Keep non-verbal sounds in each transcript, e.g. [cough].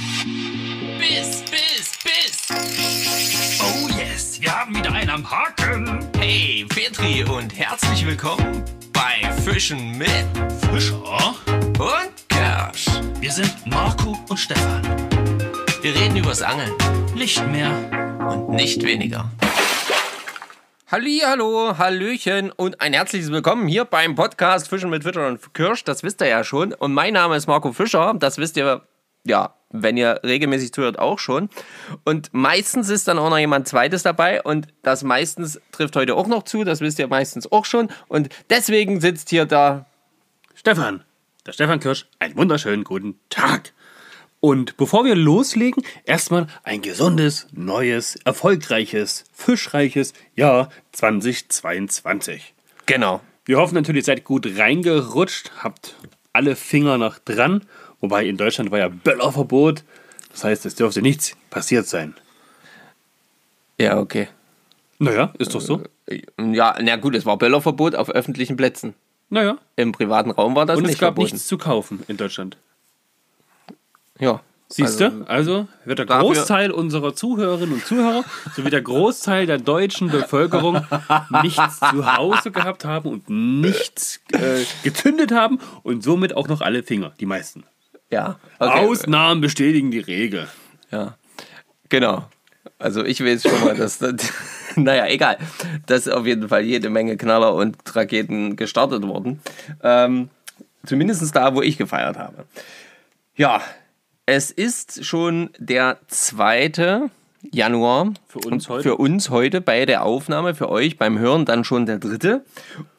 Biss, Biss, Biss. Oh yes, wir haben wieder einen am Haken. Hey, Petri und herzlich willkommen bei Fischen mit Fischer. und Kersch. Wir sind Marco und Stefan. Wir reden übers Angeln Nicht mehr. und nicht weniger. Hallo, Hallöchen und ein herzliches Willkommen hier beim Podcast Fischen mit Fischer und Kirsch. Das wisst ihr ja schon. Und mein Name ist Marco Fischer. Das wisst ihr, ja, wenn ihr regelmäßig zuhört, auch schon. Und meistens ist dann auch noch jemand Zweites dabei. Und das meistens trifft heute auch noch zu. Das wisst ihr meistens auch schon. Und deswegen sitzt hier da. Stefan, der Stefan Kirsch, einen wunderschönen guten Tag. Und bevor wir loslegen, erstmal ein gesundes, neues, erfolgreiches, fischreiches Jahr 2022. Genau. Wir hoffen natürlich, ihr seid gut reingerutscht, habt alle Finger noch dran, wobei in Deutschland war ja Böllerverbot. Das heißt, es dürfte nichts passiert sein. Ja, okay. Naja, ist doch so. Ja, na gut, es war Böllerverbot auf öffentlichen Plätzen. Naja. Im privaten Raum war das Und nicht es gab verboten. nichts zu kaufen in Deutschland. Ja. Siehst du? Also wird der Großteil unserer Zuhörerinnen und Zuhörer [laughs] sowie der Großteil der deutschen Bevölkerung nichts zu Hause gehabt haben und nichts äh, gezündet haben und somit auch noch alle Finger, die meisten. Ja. Okay. Ausnahmen bestätigen die Regel. Ja, genau. Also ich weiß schon mal, dass, das, [laughs] naja, egal, dass auf jeden Fall jede Menge Knaller und Raketen gestartet wurden. Ähm, Zumindest da, wo ich gefeiert habe. Ja, es ist schon der 2. Januar. Für uns heute. Für uns heute bei der Aufnahme, für euch beim Hören dann schon der dritte.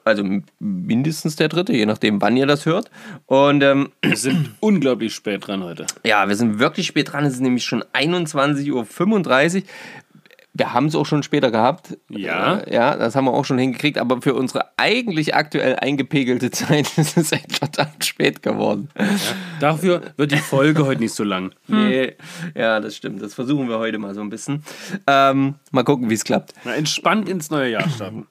Also mindestens der dritte, je nachdem, wann ihr das hört. Und ähm, Wir sind [clears throat] unglaublich spät dran heute. ja, wir sind wirklich spät dran. Es ist nämlich schon 21.35 Uhr. Wir haben es auch schon später gehabt. Ja. Äh, Ja, das haben wir auch schon hingekriegt. Aber für unsere eigentlich aktuell eingepegelte [laughs] Zeit ist es echt verdammt spät geworden. Dafür wird die Folge heute nicht so lang. [laughs] Nee, ja, das stimmt. Das versuchen wir heute mal so ein bisschen. Ähm, mal gucken, wie es klappt. Na, entspannt ins neue Jahr starten.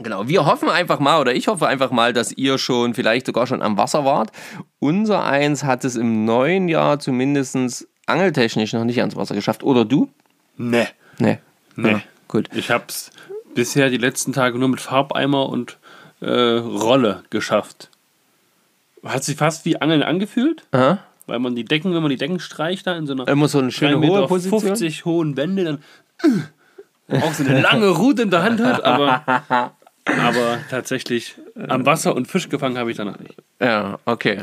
Genau, wir hoffen einfach mal, oder ich hoffe einfach mal, dass ihr schon vielleicht sogar schon am Wasser wart. Unser Eins hat es im neuen Jahr zumindest angeltechnisch noch nicht ans Wasser geschafft. Oder du? Nee. Nee. Nee. Ja, gut. Ich hab's bisher die letzten Tage nur mit Farbeimer und äh, Rolle geschafft. Hat sich fast wie Angeln angefühlt, Aha. weil man die Decken, wenn man die Decken streicht, da in so einer Immer so eine schöne 3,50 hohe Position. 50 hohen Wände, dann äh, auch so eine lange Route in der Hand hat, aber, aber tatsächlich am Wasser und Fisch gefangen habe ich danach nicht. Ja, okay.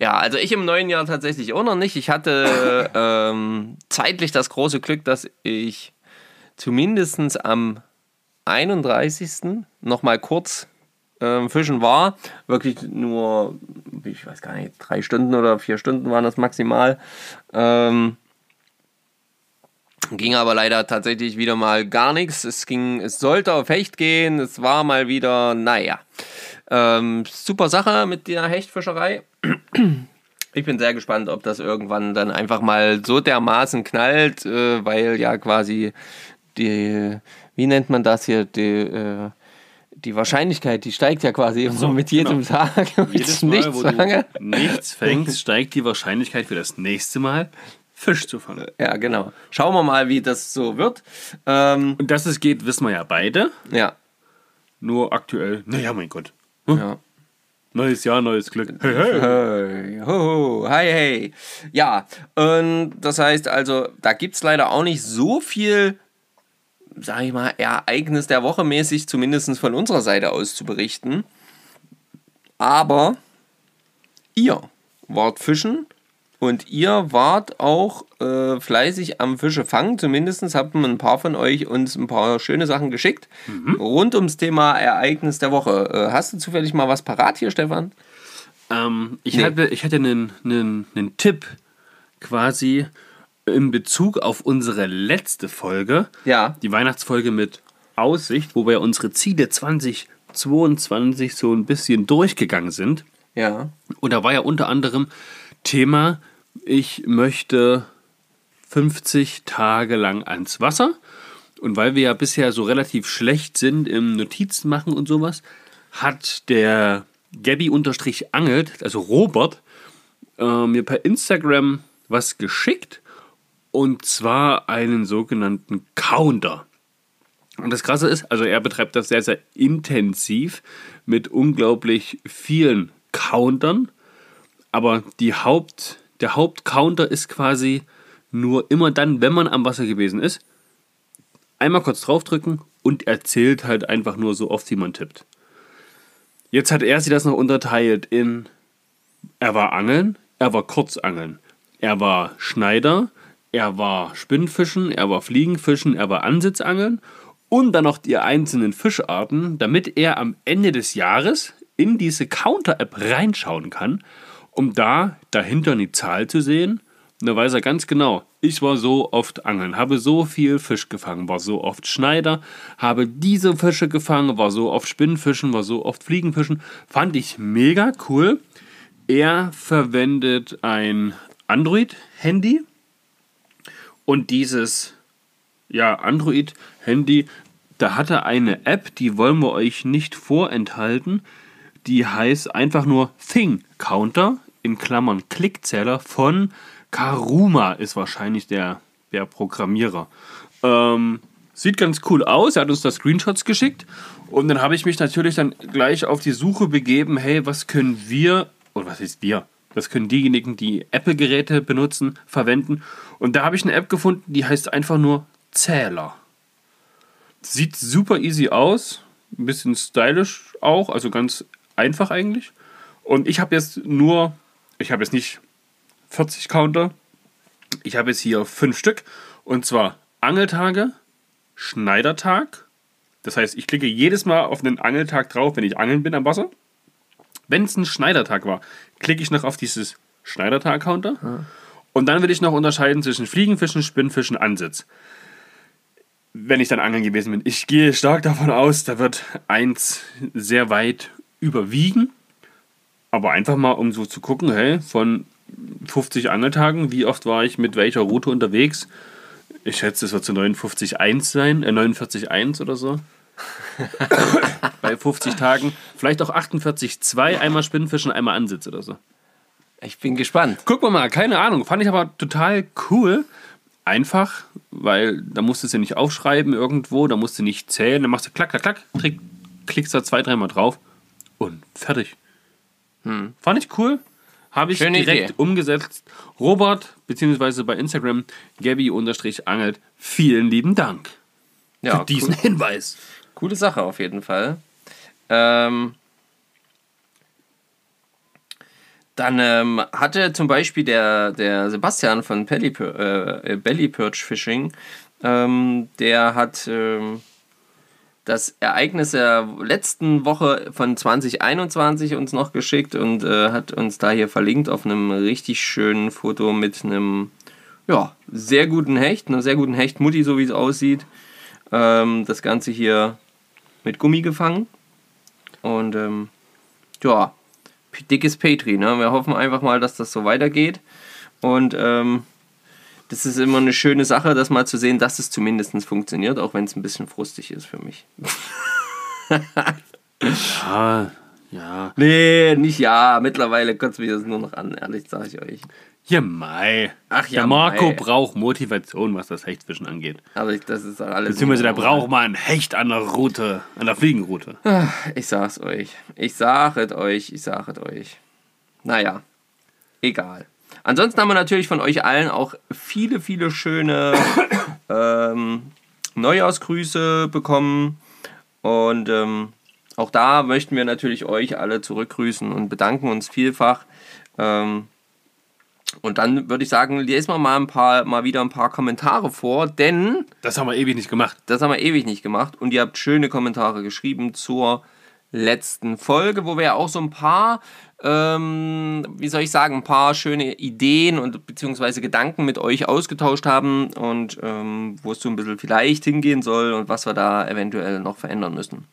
Ja, also ich im neuen Jahr tatsächlich auch noch nicht. Ich hatte ähm, zeitlich das große Glück, dass ich zumindest am 31. noch mal kurz ähm, fischen war. Wirklich nur, ich weiß gar nicht, drei Stunden oder vier Stunden waren das maximal. Ähm, Ging aber leider tatsächlich wieder mal gar nichts. Es ging, es sollte auf Hecht gehen. Es war mal wieder, naja. Ähm, super Sache mit der Hechtfischerei. Ich bin sehr gespannt, ob das irgendwann dann einfach mal so dermaßen knallt, äh, weil ja quasi die, wie nennt man das hier, die, äh, die Wahrscheinlichkeit, die steigt ja quasi so mit jedem Tag. [laughs] genau. Jedes Mal, nichts wo fange. du nichts [laughs] fängst, steigt die Wahrscheinlichkeit für das nächste Mal Fisch zu fangen. Ja, genau. Schauen wir mal, wie das so wird. Ähm, Und dass es geht, wissen wir ja beide. ja. Nur aktuell, naja, mein Gott. ja. Neues Jahr, neues Glück. Hey, hey. Hey, ho, ho, hi, hey. Ja, und das heißt also, da gibt es leider auch nicht so viel, sag ich mal, Ereignis der Woche mäßig, zumindest von unserer Seite aus zu berichten. Aber ihr wart fischen und ihr wart auch äh, fleißig am Fische fangen. Zumindest haben ein paar von euch uns ein paar schöne Sachen geschickt. Rund ums Thema Ereignis der Woche. Äh, hast du zufällig mal was parat hier, Stefan? Ähm, ich, Nee. hatte, ich hatte einen, einen, einen Tipp quasi in Bezug auf unsere letzte Folge. Ja. Die Weihnachtsfolge mit Aussicht, wo wir unsere Ziele 2022 so ein bisschen durchgegangen sind. Ja. Und da war ja unter anderem Thema, ich möchte 50 Tage lang ans Wasser. Und weil wir ja bisher so relativ schlecht sind im Notizen machen und sowas, hat der Gabby-Angelt, also Robert, äh, mir per Instagram was geschickt und zwar einen sogenannten Counter. Und das Krasse ist, also er betreibt das sehr, sehr intensiv mit unglaublich vielen Countern, aber die Haupt, der Hauptcounter ist quasi nur immer dann, wenn man am Wasser gewesen ist, einmal kurz draufdrücken und er zählt halt einfach nur so oft, wie man tippt. Jetzt hat er sich das noch unterteilt in, er war Angeln, er war Kurzangeln, er war Schneider, er war Spinnfischen, er war Fliegenfischen, er war Ansitzangeln und dann noch die einzelnen Fischarten, damit er am Ende des Jahres in diese Counter-App reinschauen kann, um da dahinter eine Zahl zu sehen. Und da weiß er ganz genau, ich war so oft angeln, habe so viel Fisch gefangen, war so oft Schneider, habe diese Fische gefangen, war so oft Spinnfischen, war so oft Fliegenfischen. Fand ich mega cool. Er verwendet ein Android-Handy und dieses ja, Android-Handy, da hat er eine App, die wollen wir euch nicht vorenthalten. Die heißt einfach nur Thing Counter in Klammern Klickzähler von Karuma ist wahrscheinlich der, der Programmierer. Ähm, sieht ganz cool aus. Er hat uns da Screenshots geschickt. Und dann habe ich mich natürlich dann gleich auf die Suche begeben, hey, was können wir, oder was ist wir? Was können diejenigen, die Apple-Geräte benutzen, verwenden? Und da habe ich eine App gefunden, die heißt einfach nur Zähler. Sieht super easy aus, ein bisschen stylisch auch, also ganz einfach eigentlich. Und ich habe jetzt nur, ich habe jetzt nicht 40 Counter, ich habe jetzt hier fünf Stück. Und zwar Angeltage, Schneidertag. Das heißt, ich klicke jedes Mal auf einen Angeltag drauf, wenn ich angeln bin am Wasser. Wenn es ein Schneidertag war, klicke ich noch auf dieses Schneidertag-Counter. Und dann will ich noch unterscheiden zwischen Fliegenfischen, Spinnfischen, Ansitz. Wenn ich dann angeln gewesen bin. Ich gehe stark davon aus, da wird eins sehr weit überwiegen. Aber einfach mal, um so zu gucken, hey, von 50 Angeltagen, wie oft war ich mit welcher Route unterwegs? Ich schätze, es wird zu 59,1 sein, äh 49,1 oder so. [laughs] Bei 50 Tagen. Vielleicht auch 48,2, einmal Spinnfischen, einmal Ansitz oder so. Ich bin gespannt. Gucken wir mal, keine Ahnung. Fand ich aber total cool. Einfach, weil da musst du es ja nicht aufschreiben irgendwo, da musst du nicht zählen, dann machst du klack, klack, klack, klick, klickst da zwei, dreimal drauf und fertig. Fand ich cool. Habe ich Schöne direkt Idee. umgesetzt. Robert, beziehungsweise bei Instagram, Gabby-angelt, vielen lieben Dank Ja, für diesen cool. Hinweis. Coole Sache auf jeden Fall. Ähm, dann ähm, hatte zum Beispiel der, der Sebastian von Belly, äh, Belly Perch Fishing, ähm, der hat ähm, das Ereignis der letzten Woche von 2021 uns noch geschickt und äh, hat uns da hier verlinkt auf einem richtig schönen Foto mit einem ja, sehr guten Hecht, einer sehr guten Hechtmutti, so wie es aussieht. Ähm, das Ganze hier mit Gummi gefangen. Und ähm, ja, dickes Petri. Ne? Wir hoffen einfach mal, dass das so weitergeht. Und ähm, das ist immer eine schöne Sache, das mal zu sehen, dass es zumindest funktioniert, auch wenn es ein bisschen frustig ist für mich. [laughs] Ja, ja. Nee, nicht ja. Mittlerweile kotzt mich das nur noch an, ehrlich sage ich euch. Ja, Mai. Ach ja, Der Marco Mai. braucht Motivation, was das Hechtfischen angeht. Aber ich, das ist alles. Beziehungsweise der braucht mal ein Hecht an der Route, an der Fliegenroute. Ich sag's euch. Ich sag es euch. Ich sag es euch. Naja, egal. Ansonsten haben wir natürlich von euch allen auch viele, viele schöne [coughs] ähm, Neujahrsgrüße bekommen. Und ähm, auch da möchten wir natürlich euch alle zurückgrüßen und bedanken uns vielfach. Ähm, und dann würde ich sagen, lesen wir mal, ein paar, mal wieder ein paar Kommentare vor, denn Das haben wir ewig nicht gemacht. das haben wir ewig nicht gemacht. Und ihr habt schöne Kommentare geschrieben zur letzten Folge, wo wir ja auch so ein paar, ähm, wie soll ich sagen, ein paar schöne Ideen und beziehungsweise Gedanken mit euch ausgetauscht haben und ähm, wo es so ein bisschen vielleicht hingehen soll und was wir da eventuell noch verändern müssen.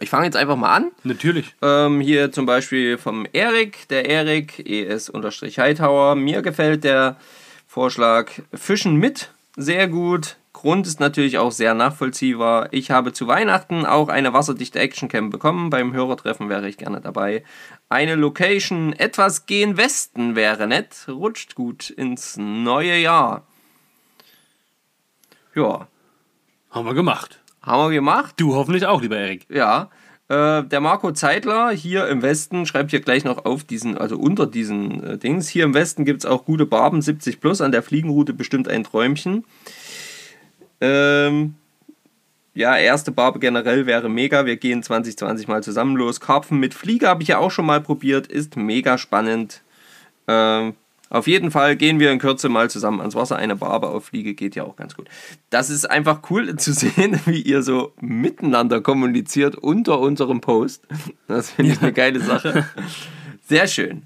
Ich fange jetzt einfach mal an. Natürlich. Ähm, hier zum Beispiel vom Erik, der Erik, ES-Hightower. Mir gefällt der Vorschlag Fischen mit sehr gut. Grund ist natürlich auch sehr nachvollziehbar. Ich habe zu Weihnachten auch eine wasserdichte Actioncam bekommen. Beim Hörertreffen wäre ich gerne dabei. Eine Location etwas gen Westen wäre nett. Rutscht gut ins neue Jahr. Ja, Haben wir gemacht. Haben wir gemacht. Du hoffentlich auch, lieber Erik. Ja. Äh, der Marco Zeitler hier im Westen schreibt hier gleich noch auf diesen, also unter diesen äh, Dings. Hier im Westen gibt es auch gute Barben 70 plus, an der Fliegenroute bestimmt ein Träumchen. Ähm, ja, erste Barbe generell wäre mega. Wir gehen 2020 mal zusammen los. Karpfen mit Fliege habe ich ja auch schon mal probiert, ist mega spannend. Ähm, auf jeden Fall gehen wir in Kürze mal zusammen ans Wasser. Eine Barbe auf Fliege geht ja auch ganz gut. Das ist einfach cool [laughs] zu sehen, wie ihr so miteinander kommuniziert unter unserem Post. Das finde ich eine geile Sache. Sehr schön.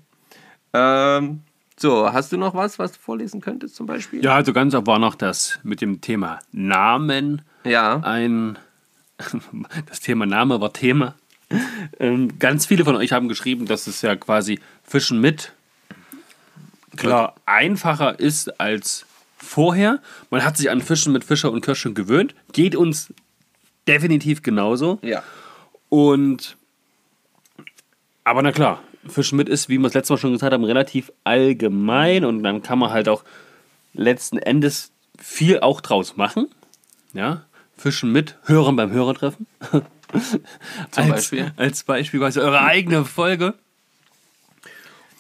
Ähm, so, hast du noch was, was du vorlesen könntest zum Beispiel? Ja, also ganz ab war noch das mit dem Thema Namen. Ja. Ein, [laughs] das Thema Name war Thema. Ähm, ganz viele von euch haben geschrieben, dass es ja quasi Fischen mit klar einfacher ist als vorher. Man hat sich an Fischen mit Fischer und Kirschen gewöhnt. Geht uns definitiv genauso. Ja. Und aber na klar, Fischen mit ist, wie wir es letztes Mal schon gesagt haben, relativ allgemein und dann kann man halt auch letzten Endes viel auch draus machen. Ja, Fischen mit, Hören beim Hörertreffen. [laughs] Zum als, Beispiel. Als Beispiel quasi eure eigene Folge.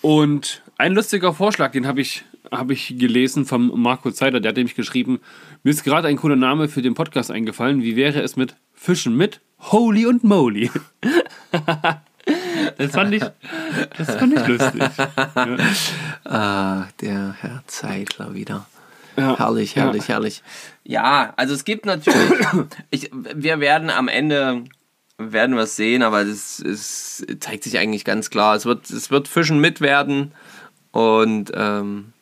Und ein lustiger Vorschlag, den habe ich, hab ich gelesen vom Marco Zeider, der hat nämlich geschrieben, mir ist gerade ein cooler Name für den Podcast eingefallen. Wie wäre es mit Fischen mit Holy und Moly? [laughs] das, fand ich, das fand ich lustig. [laughs] Ah, der Herr Zeitler wieder. Ja, Herrlich, herrlich, herrlich. Ja, also es gibt natürlich, [coughs] ich, wir werden am Ende, werden wir es sehen, aber ist, zeigt sich eigentlich ganz klar. Es wird, es wird Fischen mit werden und ähm,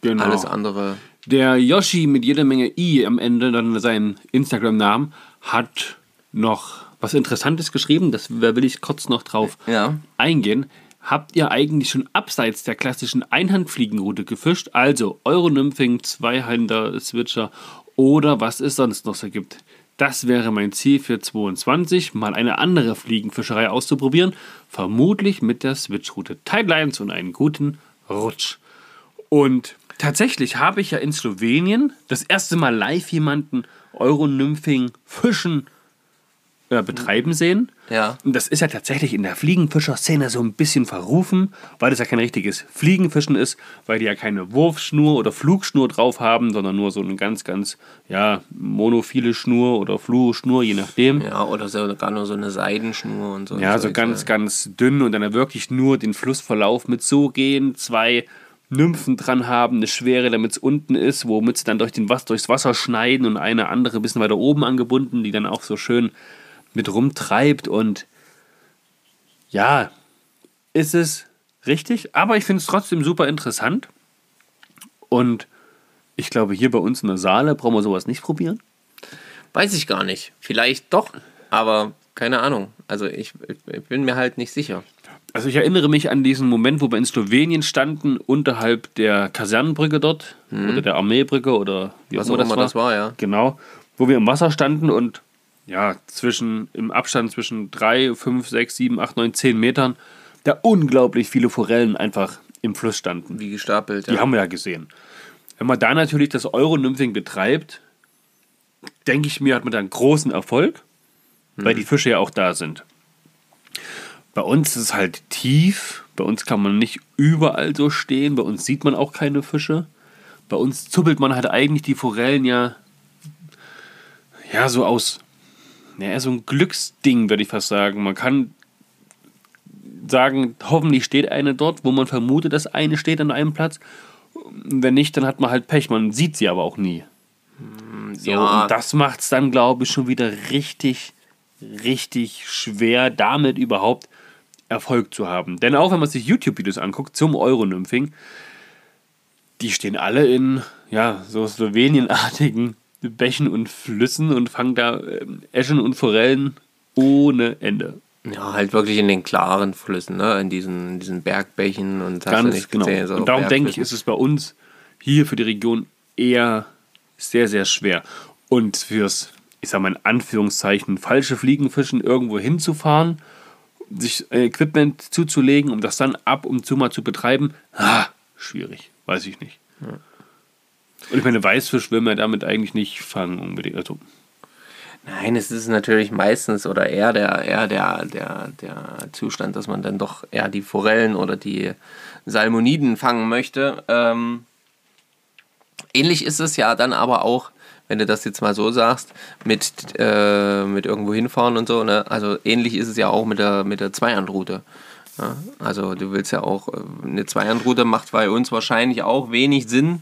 Genau. alles andere. Der Yoshi mit jeder Menge I am Ende, dann seinen Instagram-Namen, hat noch was Interessantes geschrieben. Das da will ich kurz noch drauf Ja. eingehen. Habt ihr eigentlich schon abseits der klassischen Einhandfliegenroute gefischt? Also Euronymphing, Zweihänder, Switcher oder was es sonst noch so gibt. Das wäre mein Ziel für 22, mal eine andere Fliegenfischerei auszuprobieren. Vermutlich mit der Switchroute Tidelines und einen guten Rutsch. Und tatsächlich habe ich ja in Slowenien das erste Mal live jemanden Euronymphing fischen äh, betreiben sehen. Ja. Und das ist ja tatsächlich in der Fliegenfischer-Szene so ein bisschen verrufen, weil das ja kein richtiges Fliegenfischen ist, weil die ja keine Wurfschnur oder Flugschnur drauf haben, sondern nur so eine ganz, ganz, ja, monophile Schnur oder Fluoschnur, je nachdem. Ja, Ja, oder sogar nur so eine Seidenschnur und so. ein so Zeug, ganz, ja. ganz dünn und dann wirklich nur den Flussverlauf mit so gehen, zwei Nymphen dran haben, eine Schwere, damit es unten ist, womit sie dann durch den durchs Wasser schneiden und eine andere ein bisschen weiter oben angebunden, die dann auch so schön mit rumtreibt und ja, ist es richtig, aber ich finde es trotzdem super interessant und ich glaube, hier bei uns in der Saale brauchen wir sowas nicht probieren. Weiß ich gar nicht. Vielleicht doch, aber keine Ahnung. Also ich, ich bin mir halt nicht sicher. Also ich erinnere mich an diesen Moment, wo wir in Slowenien standen, unterhalb der Kasernenbrücke dort oder der Armeebrücke oder wie Mhm. Was auch immer immer das war, ja. Genau, wo wir im Wasser standen und ja, zwischen, im Abstand zwischen 3, 5, 6, 7, 8, 9, 10 Metern da unglaublich viele Forellen einfach im Fluss standen. Wie gestapelt. Die Ja. haben wir ja gesehen. Wenn man da natürlich das Euronymphing betreibt, denke ich mir, hat man da einen großen Erfolg, weil die Fische ja auch da sind. Bei uns ist es halt tief, bei uns kann man nicht überall so stehen, bei uns sieht man auch keine Fische. Bei uns zuppelt man halt eigentlich die Forellen ja, ja so aus, ja, eher so ein Glücksding, würde ich fast sagen. Man kann sagen, hoffentlich steht eine dort, wo man vermutet, dass eine steht an einem Platz. Wenn nicht, dann hat man halt Pech. Man sieht sie aber auch nie. So, ja. Und das macht es dann, glaube ich, schon wieder richtig, richtig schwer, damit überhaupt Erfolg zu haben. Denn auch wenn man sich YouTube-Videos anguckt zum Euronymphing, die stehen alle in ja, so slowenienartigen Bächen und Flüssen und fangen da ähm, Eschen und Forellen ohne Ende. Ja, halt wirklich in den klaren Flüssen, ne? In diesen, in diesen Bergbächen und Ganz nicht genau. gesehen, so und darum denke ich, ist es bei uns hier für die Region eher sehr, sehr schwer. Und fürs, ich sag mal in Anführungszeichen, falsche Fliegenfischen irgendwo hinzufahren, sich äh, Equipment zuzulegen, um das dann ab und zu mal zu betreiben, ah, schwierig, weiß ich nicht. Und ich meine, Weißfisch will man damit eigentlich nicht fangen unbedingt. Also, Nein, es ist natürlich meistens oder eher der, eher der, der, der Zustand, dass man dann doch eher die Forellen oder die Salmoniden fangen möchte. Ähm, ähnlich ist es ja dann aber auch, wenn du das jetzt mal so sagst, mit, äh, mit irgendwo hinfahren und so. Ne? Also ähnlich ist es ja auch mit der, mit der Zweihandroute. Ja? Also du willst ja auch, äh, eine Zweihandroute macht bei uns wahrscheinlich auch wenig Sinn.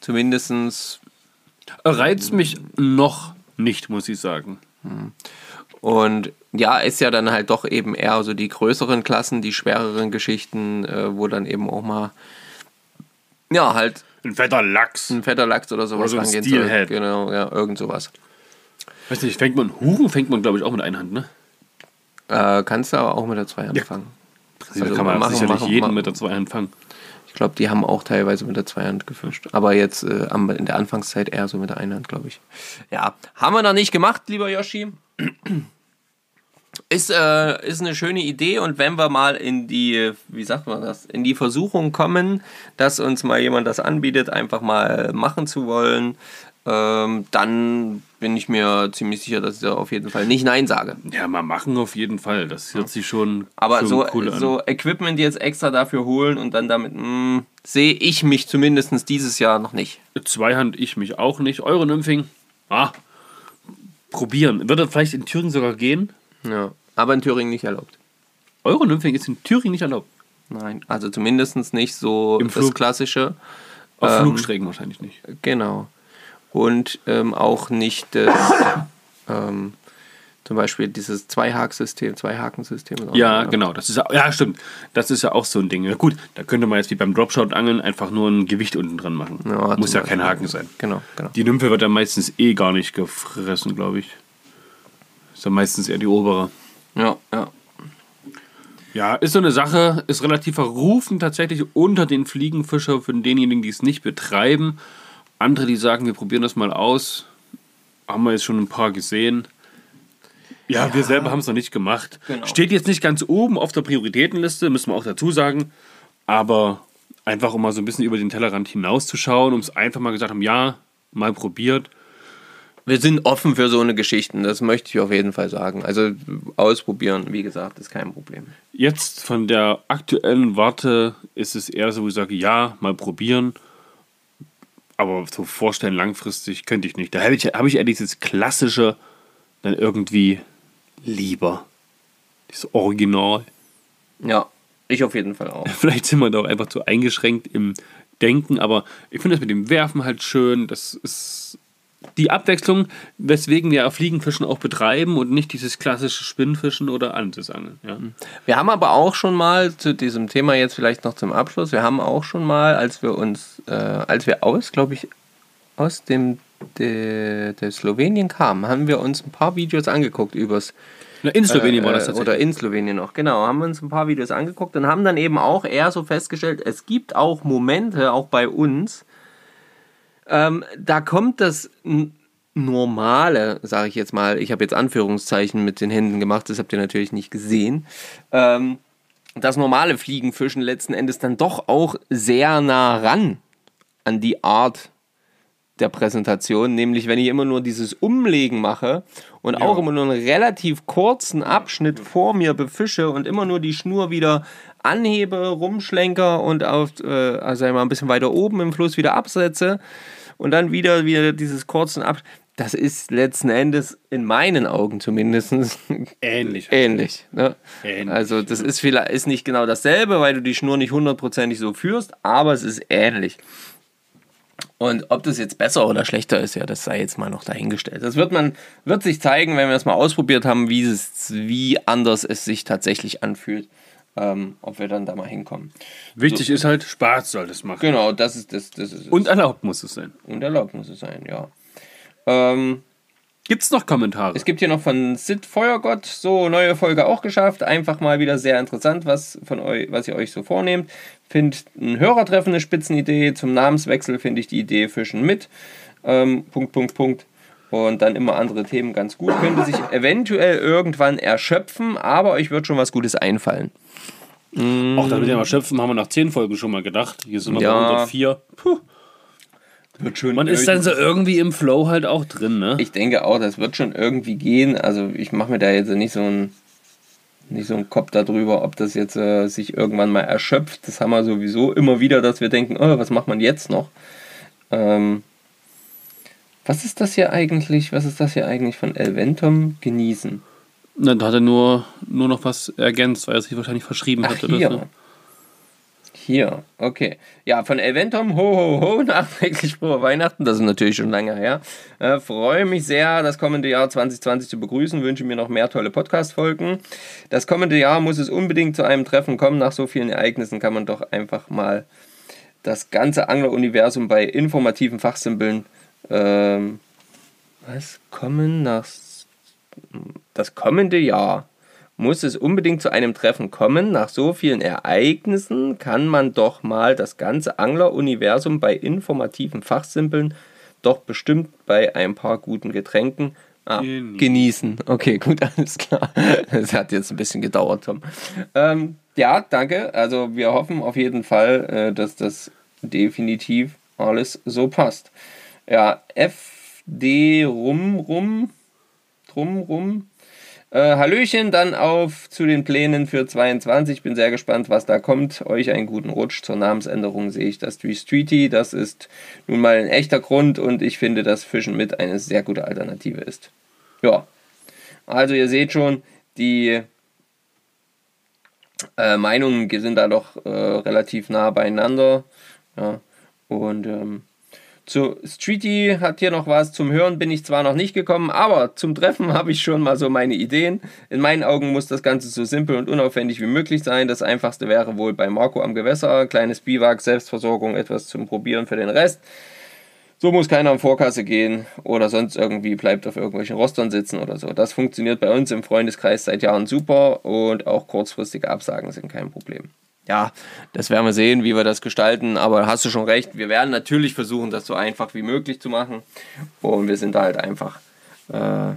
Zumindestens reizt mich noch nicht, muss ich sagen. Und ja, ist ja dann halt doch eben eher so die größeren Klassen, die schwereren Geschichten, äh, wo dann eben auch mal, ja, halt Ein fetter Lachs. ein fetter Lachs oder sowas Oder so ein Steelhead. soll. Genau, ja, irgend sowas. Weiß nicht, fängt man Huren, fängt man glaube ich auch mit einer Hand, ne? Äh, kannst du aber auch mit der Zweihand Ja. fangen. Also kann man machen- sicherlich machen- jeden machen- mit der Zweihand fangen. Ich glaube, die haben auch teilweise mit der Zweihand gefischt. Aber jetzt äh, in der Anfangszeit eher so mit der Einhand, glaube ich. Ja, haben wir noch nicht gemacht, lieber Yoshi. [clears throat] Ist, äh, ist eine schöne Idee und wenn wir mal in die, wie sagt man das, in die Versuchung kommen, dass uns mal jemand das anbietet, einfach mal machen zu wollen, ähm, dann bin ich mir ziemlich sicher, dass ich da auf jeden Fall nicht Nein sage. Ja, mal machen auf jeden Fall. Das hört sich schon, Aber schon so, cool an. so Equipment jetzt extra dafür holen und dann damit, mh, sehe ich mich zumindest dieses Jahr noch nicht. Zweihand ich mich auch nicht. Eure Nymphing, ah, probieren. Würde vielleicht in Thüringen sogar gehen. Ja. Aber in Thüringen nicht erlaubt. Eure Nymphing ist in Thüringen nicht erlaubt. Nein, also zumindest nicht so Im das Flug. klassische. Auf Ähm, Flugstrecken wahrscheinlich nicht. Genau. Und ähm, auch nicht das, [coughs] ähm, zum Beispiel dieses Zwei-Hack-System, Zwei-Haken-System. Ja, genau. Das ist ja, ja, stimmt. Das ist ja auch so ein Ding. Ja, gut, da könnte man jetzt wie beim Dropshot-Angeln einfach nur ein Gewicht unten dran machen. Ja, Muss ja kein. Haken sein. Genau, genau. Die Nymphe wird dann meistens eh gar nicht gefressen, glaube ich. Ist dann meistens eher die obere. Ja, ja. Ja, ist so eine Sache, ist relativ verrufen tatsächlich unter den Fliegenfischer für denjenigen, die es nicht betreiben. Andere, die sagen, wir probieren das mal aus, haben wir jetzt schon ein paar gesehen. Ja, wir selber haben es noch nicht gemacht. Genau. Steht jetzt nicht ganz oben auf der Prioritätenliste, müssen wir auch dazu sagen. Aber einfach, um mal so ein bisschen über den Tellerrand hinauszuschauen, um es einfach mal gesagt haben, ja, mal probiert. Wir sind offen für so eine Geschichten, das möchte ich auf jeden Fall sagen. Also ausprobieren, wie gesagt, ist kein Problem. Jetzt von der aktuellen Warte ist es eher so, wo ich sage, ja, mal probieren. Aber so vorstellen langfristig könnte ich nicht. Da habe ich, habe ich eher dieses klassische dann irgendwie lieber. Dieses Original. Ja, ich auf jeden Fall auch. [laughs] Vielleicht sind wir da auch einfach zu eingeschränkt im Denken, aber ich finde das mit dem Werfen halt schön. Das ist die Abwechslung, weswegen wir Fliegenfischen auch betreiben und nicht dieses klassische Spinnfischen oder anderes Angeln. Ja. Wir haben aber auch schon mal zu diesem Thema jetzt vielleicht noch zum Abschluss, wir haben auch schon mal, als wir uns, äh, als wir aus, glaube ich, aus dem de, der Slowenien kamen, haben wir uns ein paar Videos angeguckt übers In Slowenien war äh, das tatsächlich. Oder in Slowenien noch, genau. Haben wir uns ein paar Videos angeguckt und haben dann eben auch eher so festgestellt, es gibt auch Momente, auch bei uns, ähm, da kommt das normale, sage ich jetzt mal, ich habe jetzt Anführungszeichen mit den Händen gemacht, das habt ihr natürlich nicht gesehen, ähm, das normale Fliegenfischen letzten Endes dann doch auch sehr nah ran an die Art der Präsentation, nämlich wenn ich immer nur dieses Umlegen mache und auch immer nur einen relativ kurzen Abschnitt vor mir befische und immer nur die Schnur wieder anhebe, rumschlenker und auf, äh, also mal, ein bisschen weiter oben im Fluss wieder absetze und dann wieder wieder dieses kurzen Ab. Das ist letzten Endes in meinen Augen zumindest [laughs] Ähnlich. ähnlich. Ne? Ähnlich, also das ist vielleicht ist nicht genau dasselbe, weil du die Schnur nicht hundertprozentig so führst, aber es ist ähnlich. Und ob das jetzt besser oder schlechter ist, ja, das sei jetzt mal noch dahingestellt. Das wird man wird sich zeigen, wenn wir es mal ausprobiert haben, wie es wie anders es sich tatsächlich anfühlt, ähm, ob wir dann da mal hinkommen. Wichtig ist halt, Spaß soll das machen. Genau, das ist das, das ist es. Und erlaubt muss es sein. Und erlaubt muss es sein, ja. Ähm, Gibt es noch Kommentare? Es gibt hier noch von Sid Feuergott, so neue Folge auch geschafft. Einfach mal wieder sehr interessant, was, von euch, was ihr euch so vornehmt. Find ein Hörertreffen eine Spitzenidee. Zum Namenswechsel finde ich die Idee Fischen mit. ähm, Punkt, Punkt, Punkt. Und dann immer andere Themen ganz gut. Könnte sich eventuell irgendwann erschöpfen, aber euch wird schon was Gutes einfallen. Auch damit wir mal schöpfen, haben wir nach 10 Folgen schon mal gedacht. Hier sind wir Ja. bei 104. Puh. Wird schon Man ist dann so irgendwie im Flow halt auch drin, ne? Ich denke auch, das wird schon irgendwie gehen. Also ich mache mir da jetzt nicht so ein nicht so einen Kopf darüber, ob das jetzt äh, sich irgendwann mal erschöpft. Das haben wir sowieso immer wieder, dass wir denken, oh, was macht man jetzt noch? Ähm, was ist das hier eigentlich? Was ist das hier eigentlich von Elventum genießen? Na, da hat er nur, nur noch was ergänzt, weil er sich wahrscheinlich verschrieben Ach, hat oder hier. so. Hier, okay. Ja, von Elventum, ho, ho, ho, [laughs] nachträglich frohe Weihnachten. Das ist natürlich schon lange her. Äh, freue mich sehr, das kommende Jahr 2020 zu begrüßen. Wünsche mir noch mehr tolle Podcast-Folgen. Das kommende Jahr muss es unbedingt zu einem Treffen kommen. Nach so vielen Ereignissen kann man doch einfach mal das ganze Angler-Universum bei informativen Fachsimpeln ähm, was kommen nach das kommende Jahr muss es unbedingt zu einem Treffen kommen. Nach so vielen Ereignissen kann man doch mal das ganze Angler-Universum bei informativen Fachsimpeln doch bestimmt bei ein paar guten Getränken ah, Genießen. genießen. Okay, [laughs] gut, alles klar. Das hat jetzt ein bisschen gedauert, Tom. Ähm, ja, danke. Also wir hoffen auf jeden Fall, äh, dass das definitiv alles so passt. Ja, FD rum rum drum rum. Äh, Hallöchen, dann auf zu den Plänen für 22. Bin sehr gespannt, was da kommt. Euch einen guten Rutsch. Zur Namensänderung sehe ich das Street Streety. Das ist nun mal ein echter Grund und ich finde, dass Fischen mit eine sehr gute Alternative ist. Ja, also ihr seht schon, die äh, Meinungen sind da doch äh, relativ nah beieinander. Ja, und ähm, zu Streety hat hier noch was. Zum Hören bin ich zwar noch nicht gekommen, aber zum Treffen [laughs] habe ich schon mal so meine Ideen. In meinen Augen muss das Ganze so simpel und unaufwendig wie möglich sein. Das einfachste wäre wohl bei Marco am Gewässer. Kleines Biwak, Selbstversorgung, etwas zum Probieren für den Rest. So muss keiner am Vorkasse gehen oder sonst irgendwie bleibt auf irgendwelchen Rostern sitzen oder so. Das funktioniert bei uns im Freundeskreis seit Jahren super und auch kurzfristige Absagen sind kein Problem. Ja, das werden wir sehen, wie wir das gestalten, aber hast du schon recht, wir werden natürlich versuchen, das so einfach wie möglich zu machen und wir sind da halt einfach äh,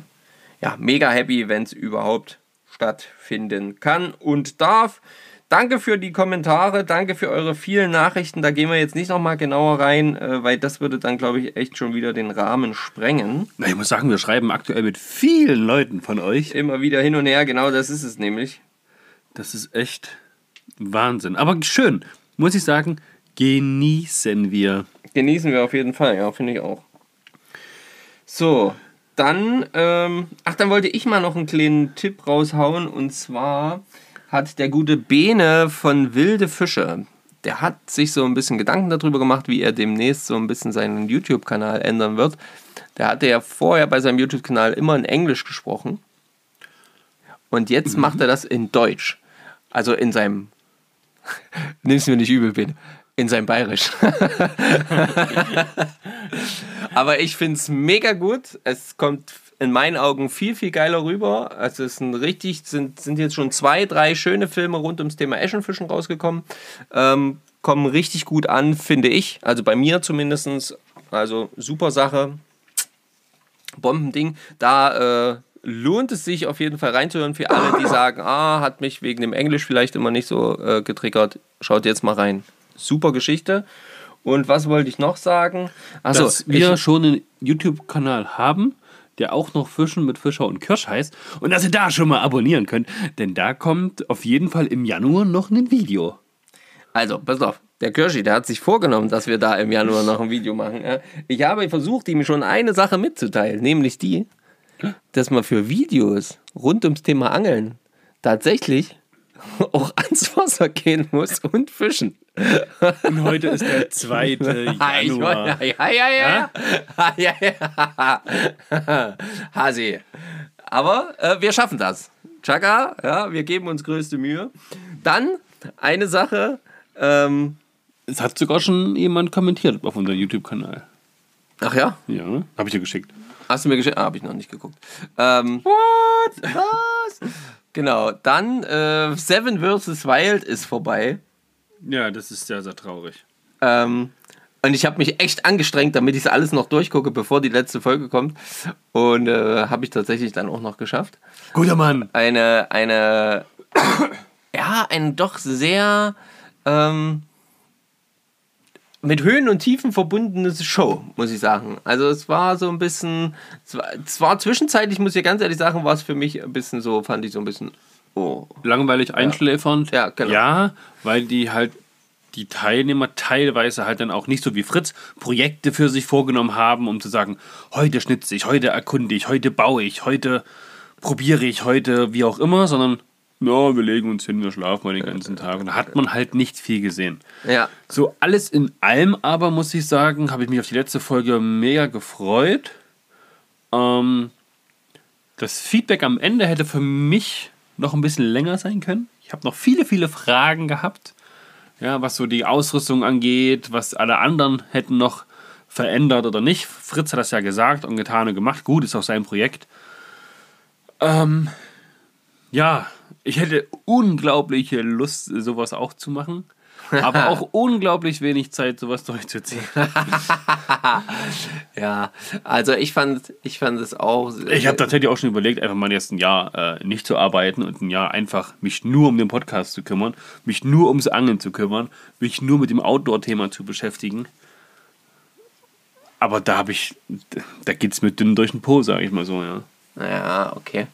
ja, mega happy, wenn es überhaupt stattfinden kann und darf. Danke für die Kommentare, danke für eure vielen Nachrichten. Da gehen wir jetzt nicht nochmal genauer rein, äh, weil das würde dann, glaube ich, echt schon wieder den Rahmen sprengen. Na, ich muss sagen, wir schreiben aktuell mit vielen Leuten von euch. Immer wieder hin und her, genau das ist es nämlich. Das ist echt Wahnsinn. Aber schön, muss ich sagen, genießen wir. Genießen wir auf jeden Fall, ja, finde ich auch. So, dann, ähm, ach, dann wollte ich mal noch einen kleinen Tipp raushauen und zwar hat der gute Bene von Wilde Fische, der hat sich so ein bisschen Gedanken darüber gemacht, wie er demnächst so ein bisschen seinen YouTube-Kanal ändern wird. Der hatte ja vorher bei seinem YouTube-Kanal immer in Englisch gesprochen und jetzt macht er das in Deutsch. Also in seinem, [laughs] nimm's mir nicht übel, Bene, in seinem Bayerisch. [laughs] Aber ich finde es mega gut. Es kommt in meinen Augen viel, viel geiler rüber. Also es sind richtig, sind, sind jetzt schon zwei, drei schöne Filme rund ums Thema Eschenfischen rausgekommen. Ähm, kommen richtig gut an, finde ich. Also bei mir zumindest. Also super Sache. Bombending. Da äh, lohnt es sich auf jeden Fall reinzuhören für alle, die sagen, ah, hat mich wegen dem Englisch vielleicht immer nicht so äh, getriggert. Schaut jetzt mal rein. Super Geschichte. Und was wollte ich noch sagen? Achso, dass wir schon einen YouTube-Kanal haben, der auch noch Fischen mit Fischer und Kirsch heißt. Und dass ihr da schon mal abonnieren könnt. Denn da kommt auf jeden Fall im Januar noch ein Video. Also, pass auf. Der Kirschi, der hat sich vorgenommen, dass wir da im Januar noch ein Video machen. Ich habe versucht, ihm schon eine Sache mitzuteilen, nämlich die, dass man für Videos rund ums Thema Angeln tatsächlich [laughs] auch ans Wasser gehen muss und fischen. Und heute ist der 2. Ah, [laughs] ich Januar. wollte- Ja, ja, ja. ja. ja, ja. [laughs] Hasi. Aber äh, wir schaffen das. Chaka, ja, wir geben uns größte Mühe. Dann eine Sache. Ähm, Es hat sogar schon jemand kommentiert auf unserem YouTube-Kanal. ach ja, Ja, habe ich dir geschickt. Hast du mir geschickt? Ah, habe ich noch nicht geguckt. Ähm, What? Was? Genau, dann äh, Seven vs. Wild ist vorbei. Ja, das ist sehr, sehr traurig. Ähm, Und ich habe mich echt angestrengt, damit ich es alles noch durchgucke, bevor die letzte Folge kommt. Und äh, habe ich tatsächlich dann auch noch geschafft. Guter Mann. Eine, eine, ja, ein doch sehr ähm, mit Höhen und Tiefen verbundene Show, muss ich sagen. Also es war so ein bisschen, es war, es war zwischenzeitlich, muss ich ganz ehrlich sagen, war es für mich ein bisschen so, fand ich so ein bisschen, oh. Langweilig einschläfernd. Ja, genau. Ja, weil die halt die Teilnehmer teilweise halt dann auch nicht so wie Fritz Projekte für sich vorgenommen haben, um zu sagen, heute schnitze ich, heute erkunde ich, heute baue ich, heute probiere ich, heute wie auch immer, sondern ja, wir legen uns hin, wir schlafen mal den ganzen Tag. Und da hat man halt nicht viel gesehen. Ja, So alles in allem aber, muss ich sagen, habe ich mich auf die letzte Folge mega gefreut. Ähm, das Feedback am Ende hätte für mich noch ein bisschen länger sein können. Ich habe noch viele, viele Fragen gehabt. Ja, was so die Ausrüstung angeht, was alle anderen hätten noch verändert oder nicht. Fritz hat das ja gesagt und getan und gemacht. Gut, ist auch sein Projekt. Ähm, ja, ich hätte unglaubliche Lust, sowas auch zu machen. Aber auch [laughs] unglaublich wenig Zeit, sowas durchzuziehen. [laughs] ja. Also ich fand, ich fand es auch. Ich habe tatsächlich auch schon überlegt, einfach mal jetzt ein Jahr äh, nicht zu arbeiten und ein Jahr einfach mich nur um den Podcast zu kümmern, mich nur ums Angeln zu kümmern, mich nur mit dem Outdoor-Thema zu beschäftigen. Aber da habe ich, da geht es mir dünn durch den Po, sage ich mal so, ja. Ja, okay.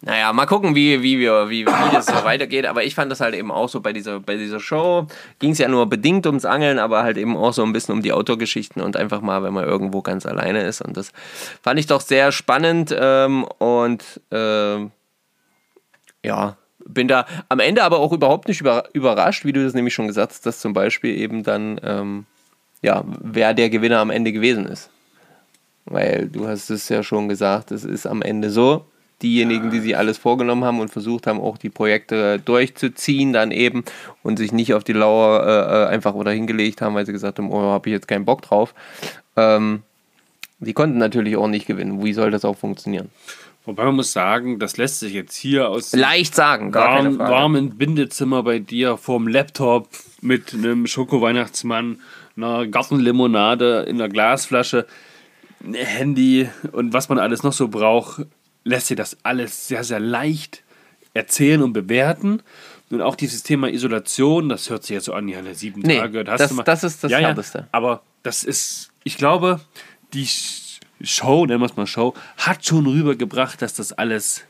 Naja, mal gucken, wie, wie, wir, wie, wie das so weitergeht. Aber ich fand das halt eben auch so bei dieser, bei dieser Show. Ging es ja nur bedingt ums Angeln, aber halt eben auch so ein bisschen um die Outdoor-Geschichten und einfach mal, wenn man irgendwo ganz alleine ist. Und das fand ich doch sehr spannend. Ähm, und ähm, ja, bin da am Ende aber auch überhaupt nicht über, überrascht, wie du das nämlich schon gesagt hast, dass zum Beispiel eben dann, ähm, ja, wer der Gewinner am Ende gewesen ist. Weil du hast es ja schon gesagt, es ist am Ende so, diejenigen, die sich alles vorgenommen haben und versucht haben, auch die Projekte durchzuziehen, dann eben und sich nicht auf die Lauer äh, äh, einfach oder hingelegt haben, weil sie gesagt haben, oh, habe ich jetzt keinen Bock drauf. Ähm, die konnten natürlich auch nicht gewinnen. Wie soll das auch funktionieren? Wobei man muss sagen, das lässt sich jetzt hier aus Leicht sagen, gar warm, warmen Bindezimmer bei dir vorm Laptop mit einem Schoko-Weihnachtsmann, einer Gartenlimonade in einer Glasflasche, ein Handy und was man alles noch so braucht, lässt sich das alles sehr, sehr leicht erzählen und bewerten. Und auch dieses Thema Isolation, das hört sich jetzt so an, ja, sieben Nee, Tage. da hast das- du mal- das ist das ja. Aber das ist, ich glaube, die Show, nennen wir es mal Show, hat schon rübergebracht, dass das alles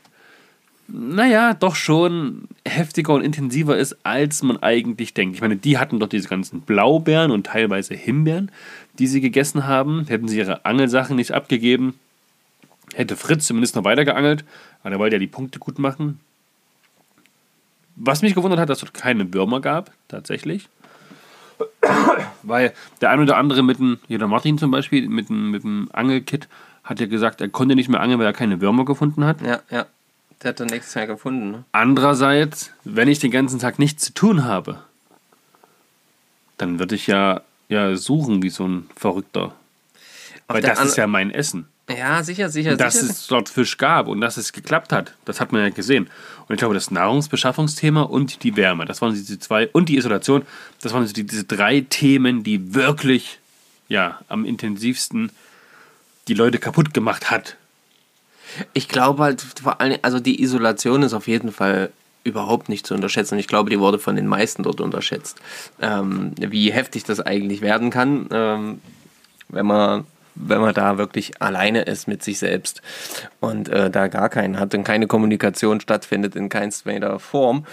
naja, doch schon heftiger und intensiver ist, als man eigentlich denkt. Ich meine, die hatten doch diese ganzen Blaubeeren und teilweise Himbeeren, die sie gegessen haben. Hätten sie ihre Angelsachen nicht abgegeben, hätte Fritz zumindest noch weiter geangelt, aber er wollte ja die Punkte gut machen. Was mich gewundert hat, dass es dort keine Würmer gab, tatsächlich. Weil der ein oder andere mit dem, hier der Martin zum Beispiel, mit dem, mit dem Angelkit, hat ja gesagt, er konnte nicht mehr angeln, weil er keine Würmer gefunden hat. Ja, ja. Der hat dann nichts mehr gefunden. Ne? Andererseits, wenn ich den ganzen Tag nichts zu tun habe, dann würde ich ja, ja suchen wie so ein Verrückter. Weil der das ist ja mein Essen. Ja, sicher, sicher, Dass sicher. es dort Fisch gab und dass es geklappt hat, das hat man ja gesehen. Und ich glaube, das Nahrungsbeschaffungsthema und die Wärme, das waren diese zwei, und die Isolation, das waren diese drei Themen, die wirklich ja, am intensivsten die Leute kaputt gemacht hat. Ich glaube halt vor allem, also die Isolation ist auf jeden Fall überhaupt nicht zu unterschätzen. Und ich glaube, die wurde von den meisten dort unterschätzt. Ähm, wie heftig das eigentlich werden kann, ähm, wenn man wenn man da wirklich alleine ist mit sich selbst und äh, da gar keinen hat und keine Kommunikation stattfindet in keinster Form.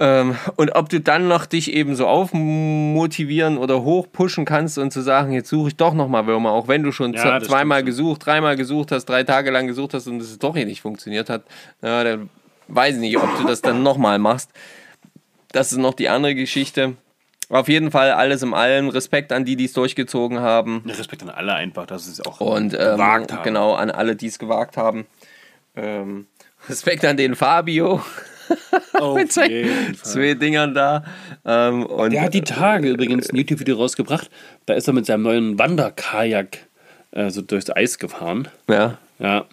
Ähm, und ob du dann noch dich eben so aufmotivieren oder hochpushen kannst und zu sagen, jetzt suche ich doch nochmal Würmer, auch wenn du schon Ja, zweimal gesucht, dreimal gesucht hast, drei Tage lang gesucht hast und es doch hier nicht funktioniert hat, ja, dann weiß ich nicht, ob du das dann nochmal machst. Das ist noch die andere Geschichte. Auf jeden Fall alles im Allen. Respekt an die, die es durchgezogen haben. Respekt an alle einfach, dass sie es auch Und ähm, gewagt haben. genau an alle, die es gewagt haben. Ähm, [laughs] Respekt an den Fabio [laughs] mit Fall. zwei Dingern da. Ähm, und Der hat die Tage übrigens ein YouTube-Video rausgebracht. Da ist er mit seinem neuen Wanderkajak äh, so durchs Eis gefahren. ja, Ja.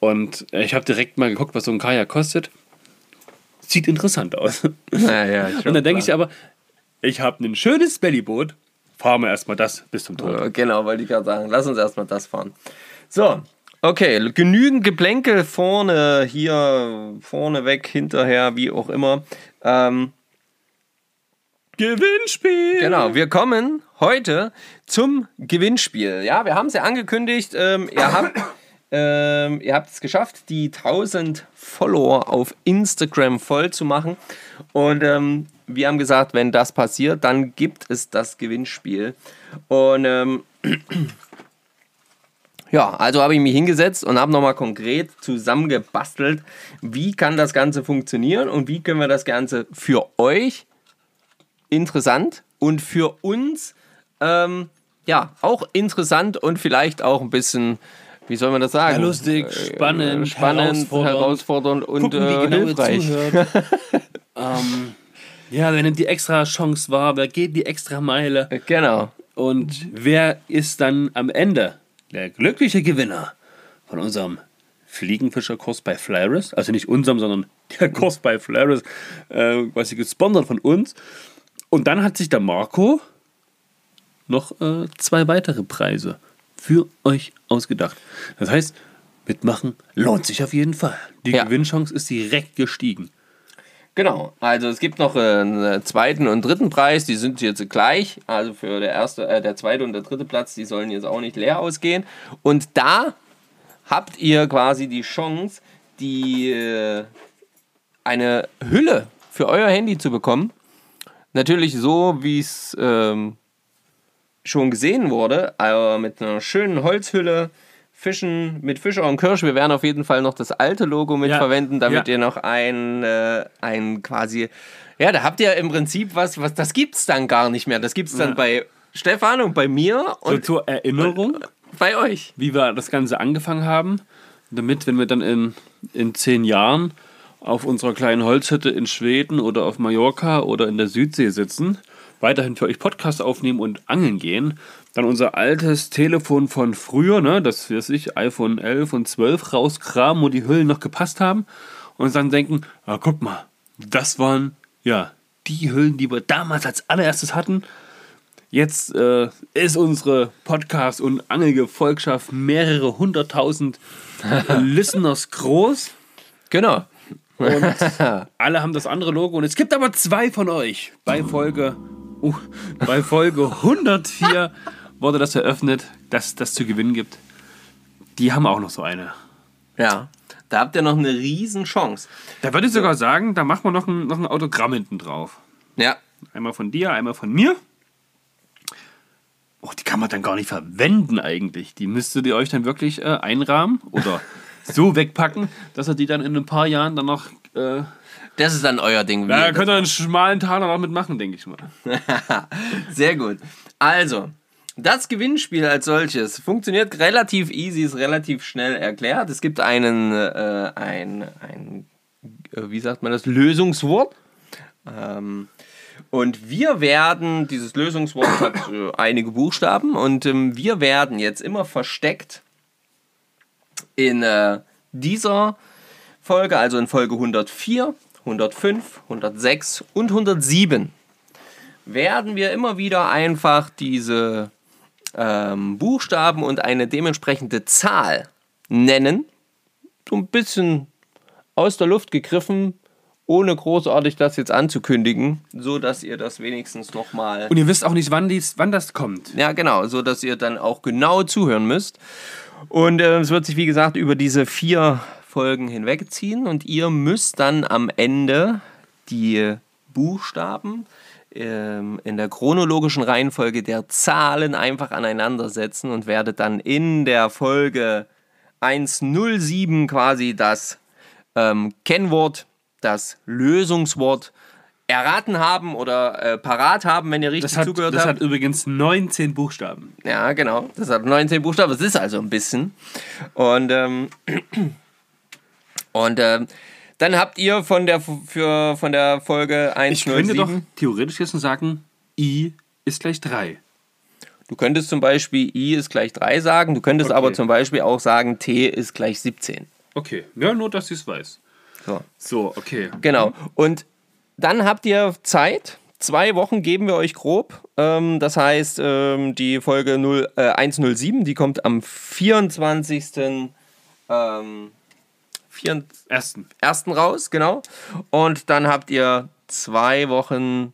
Und äh, ich habe direkt mal geguckt, was so ein Kajak kostet. Sieht interessant aus. ja, ja, [laughs] Und dann denke ich aber, ich habe ein schönes Bellyboot, fahren wir erstmal das bis zum Tod. Äh, Genau, wollte ich gerade sagen. Lass uns erstmal das fahren. So, okay, genügend Geplänkel vorne, hier, vorne weg, hinterher, wie auch immer. Ähm, Gewinnspiel! genau, wir kommen heute zum Gewinnspiel. Ja, wir haben es ja angekündigt. Ähm, ihr habt. [coughs] Ähm, ihr habt es geschafft, die 1000 Follower auf Instagram voll zu machen. Und ähm, wir haben gesagt, wenn das passiert, dann gibt es das Gewinnspiel. Und ähm, [clears throat] ja, also habe ich mich hingesetzt und habe nochmal konkret zusammengebastelt, wie kann das Ganze funktionieren und wie können wir das Ganze für euch interessant und für uns ähm, ja auch interessant und vielleicht auch ein bisschen, wie soll man das sagen? Ja, lustig, spannend, spannend, herausfordernd, herausfordernd und Gucken, wie äh, genau hilfreich. [laughs] ähm, ja, wer nimmt die extra Chance wahr? Wer geht die extra Meile? Genau. Und wer ist dann am Ende der glückliche Gewinner von unserem Fliegenfischerkurs bei Flaris? Also nicht unserem, sondern der Kurs bei Flaris, äh, quasi gesponsert von uns. Und dann hat sich der Marco noch äh, zwei weitere Preise für euch ausgedacht. Das heißt, mitmachen lohnt sich auf jeden Fall. Die Ja. Gewinnchance ist direkt gestiegen. Genau, also es gibt noch äh, einen zweiten und dritten Preis, die sind jetzt gleich. Also für der erste, äh, der zweite und der dritte Platz, die sollen jetzt auch nicht leer ausgehen. Und da habt ihr quasi die Chance, die äh, eine Hülle für euer Handy zu bekommen. Natürlich so, wie es ähm, schon gesehen wurde, aber mit einer schönen Holzhülle. Fischen mit Fischer und Kirsch. Wir werden auf jeden Fall noch das alte Logo mit Ja. verwenden, damit Ja. ihr noch ein, äh, ein quasi. Ja, da habt ihr im Prinzip was, was das gibt's dann gar nicht mehr. Das gibt's dann Ja. bei Stefan und bei mir So und zur Erinnerung. bei euch. wie wir das Ganze angefangen haben, damit, wenn wir dann in, in zehn Jahren auf unserer kleinen Holzhütte in Schweden oder auf Mallorca oder in der Südsee sitzen, weiterhin für euch Podcast aufnehmen und angeln gehen, dann unser altes Telefon von früher, ne, das weiß ich, iPhone 11 und 12 rauskramen, wo die Hüllen noch gepasst haben und uns dann denken, ah, guck mal, das waren ja die Hüllen, die wir damals als allererstes hatten. Jetzt äh, ist unsere Podcast- und Angelgefolgschaft mehrere hunderttausend [laughs] Listeners groß Genau. und [laughs] alle haben das andere Logo. Und es gibt aber zwei von euch. Bei Folge, uh, bei Folge 104 wurde das eröffnet, dass das zu gewinnen gibt. Die haben auch noch so eine. Ja. Da habt ihr noch eine riesen Chance. Da würde ich sogar sagen, da machen wir noch ein, noch ein Autogramm hinten drauf. Ja. Einmal von dir, einmal von mir. Oh, die kann man dann gar nicht verwenden eigentlich. Die müsstet ihr euch dann wirklich äh, einrahmen oder [laughs] so wegpacken, dass ihr die dann in ein paar Jahren dann noch. Äh, Das ist dann euer Ding. da könnt ihr einen schmalen Taler noch mitmachen, denke ich mal. [laughs] Sehr gut. Also, das Gewinnspiel als solches funktioniert relativ easy, ist relativ schnell erklärt. Es gibt einen, äh, ein, ein, äh, wie sagt man das, Lösungswort. Ähm, und wir werden, dieses Lösungswort hat äh, einige Buchstaben und ähm, wir werden jetzt immer versteckt in äh, dieser Folge, also in Folge 104, 105, 106 und 107 werden wir immer wieder einfach diese ähm, Buchstaben und eine dementsprechende Zahl nennen. So ein bisschen aus der Luft gegriffen, ohne großartig das jetzt anzukündigen, so dass ihr das wenigstens nochmal. Und ihr wisst auch nicht, wann, dies, wann das kommt. Ja, genau, so dass ihr dann auch genau zuhören müsst. Und äh, es wird sich, wie gesagt, über diese vier Folgen hinwegziehen und ihr müsst dann am Ende die Buchstaben ähm, in der chronologischen Reihenfolge der Zahlen einfach aneinander setzen und werdet dann in der Folge 107 quasi das ähm, Kennwort, das Lösungswort erraten haben oder äh, parat haben, wenn ihr richtig Das, hat, zugehört das habt. hat übrigens 19 Buchstaben. Ja, genau. Das hat 19 Buchstaben. Das ist also ein bisschen. Und, ähm, und ähm, dann habt ihr von der, für, von der Folge Ich könnte doch 107. theoretisch jetzt sagen, I ist gleich 3. Du könntest zum Beispiel I ist gleich 3 sagen. Du könntest Okay. aber zum Beispiel auch sagen T ist gleich 17. Okay, ja, nur, dass ich es weiß. So. So, okay. Genau. Und dann habt ihr Zeit, zwei Wochen geben wir euch grob. Ähm, das heißt, ähm, die Folge 0, äh, 107, die kommt am 24. Ähm, 24 Ersten. ersten raus, genau. Und dann habt ihr zwei Wochen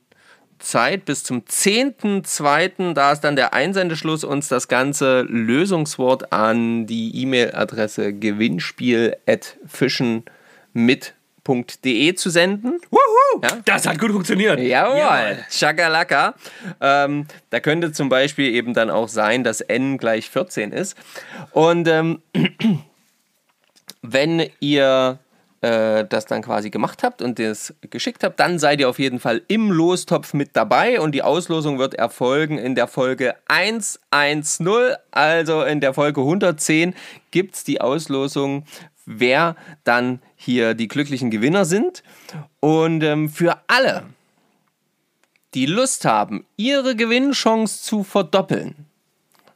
Zeit bis zum 10.2. Da ist dann der Einsendeschluss, uns das ganze Lösungswort an die E-Mail-Adresse gewinnspiel.fischenmit.de zu senden. Wuhu! Ja? Das hat gut funktioniert. Jawohl, Schakalaka. Ähm, da könnte zum Beispiel eben dann auch sein, dass n gleich 14 ist. Und ähm, [clears throat] wenn ihr äh, das dann quasi gemacht habt und das geschickt habt, dann seid ihr auf jeden Fall im Lostopf mit dabei und die Auslosung wird erfolgen in der Folge 110. Also in der Folge 110 gibt es die Auslosung, wer dann hier die glücklichen Gewinner sind. Und ähm, für alle, die Lust haben, ihre Gewinnchance zu verdoppeln,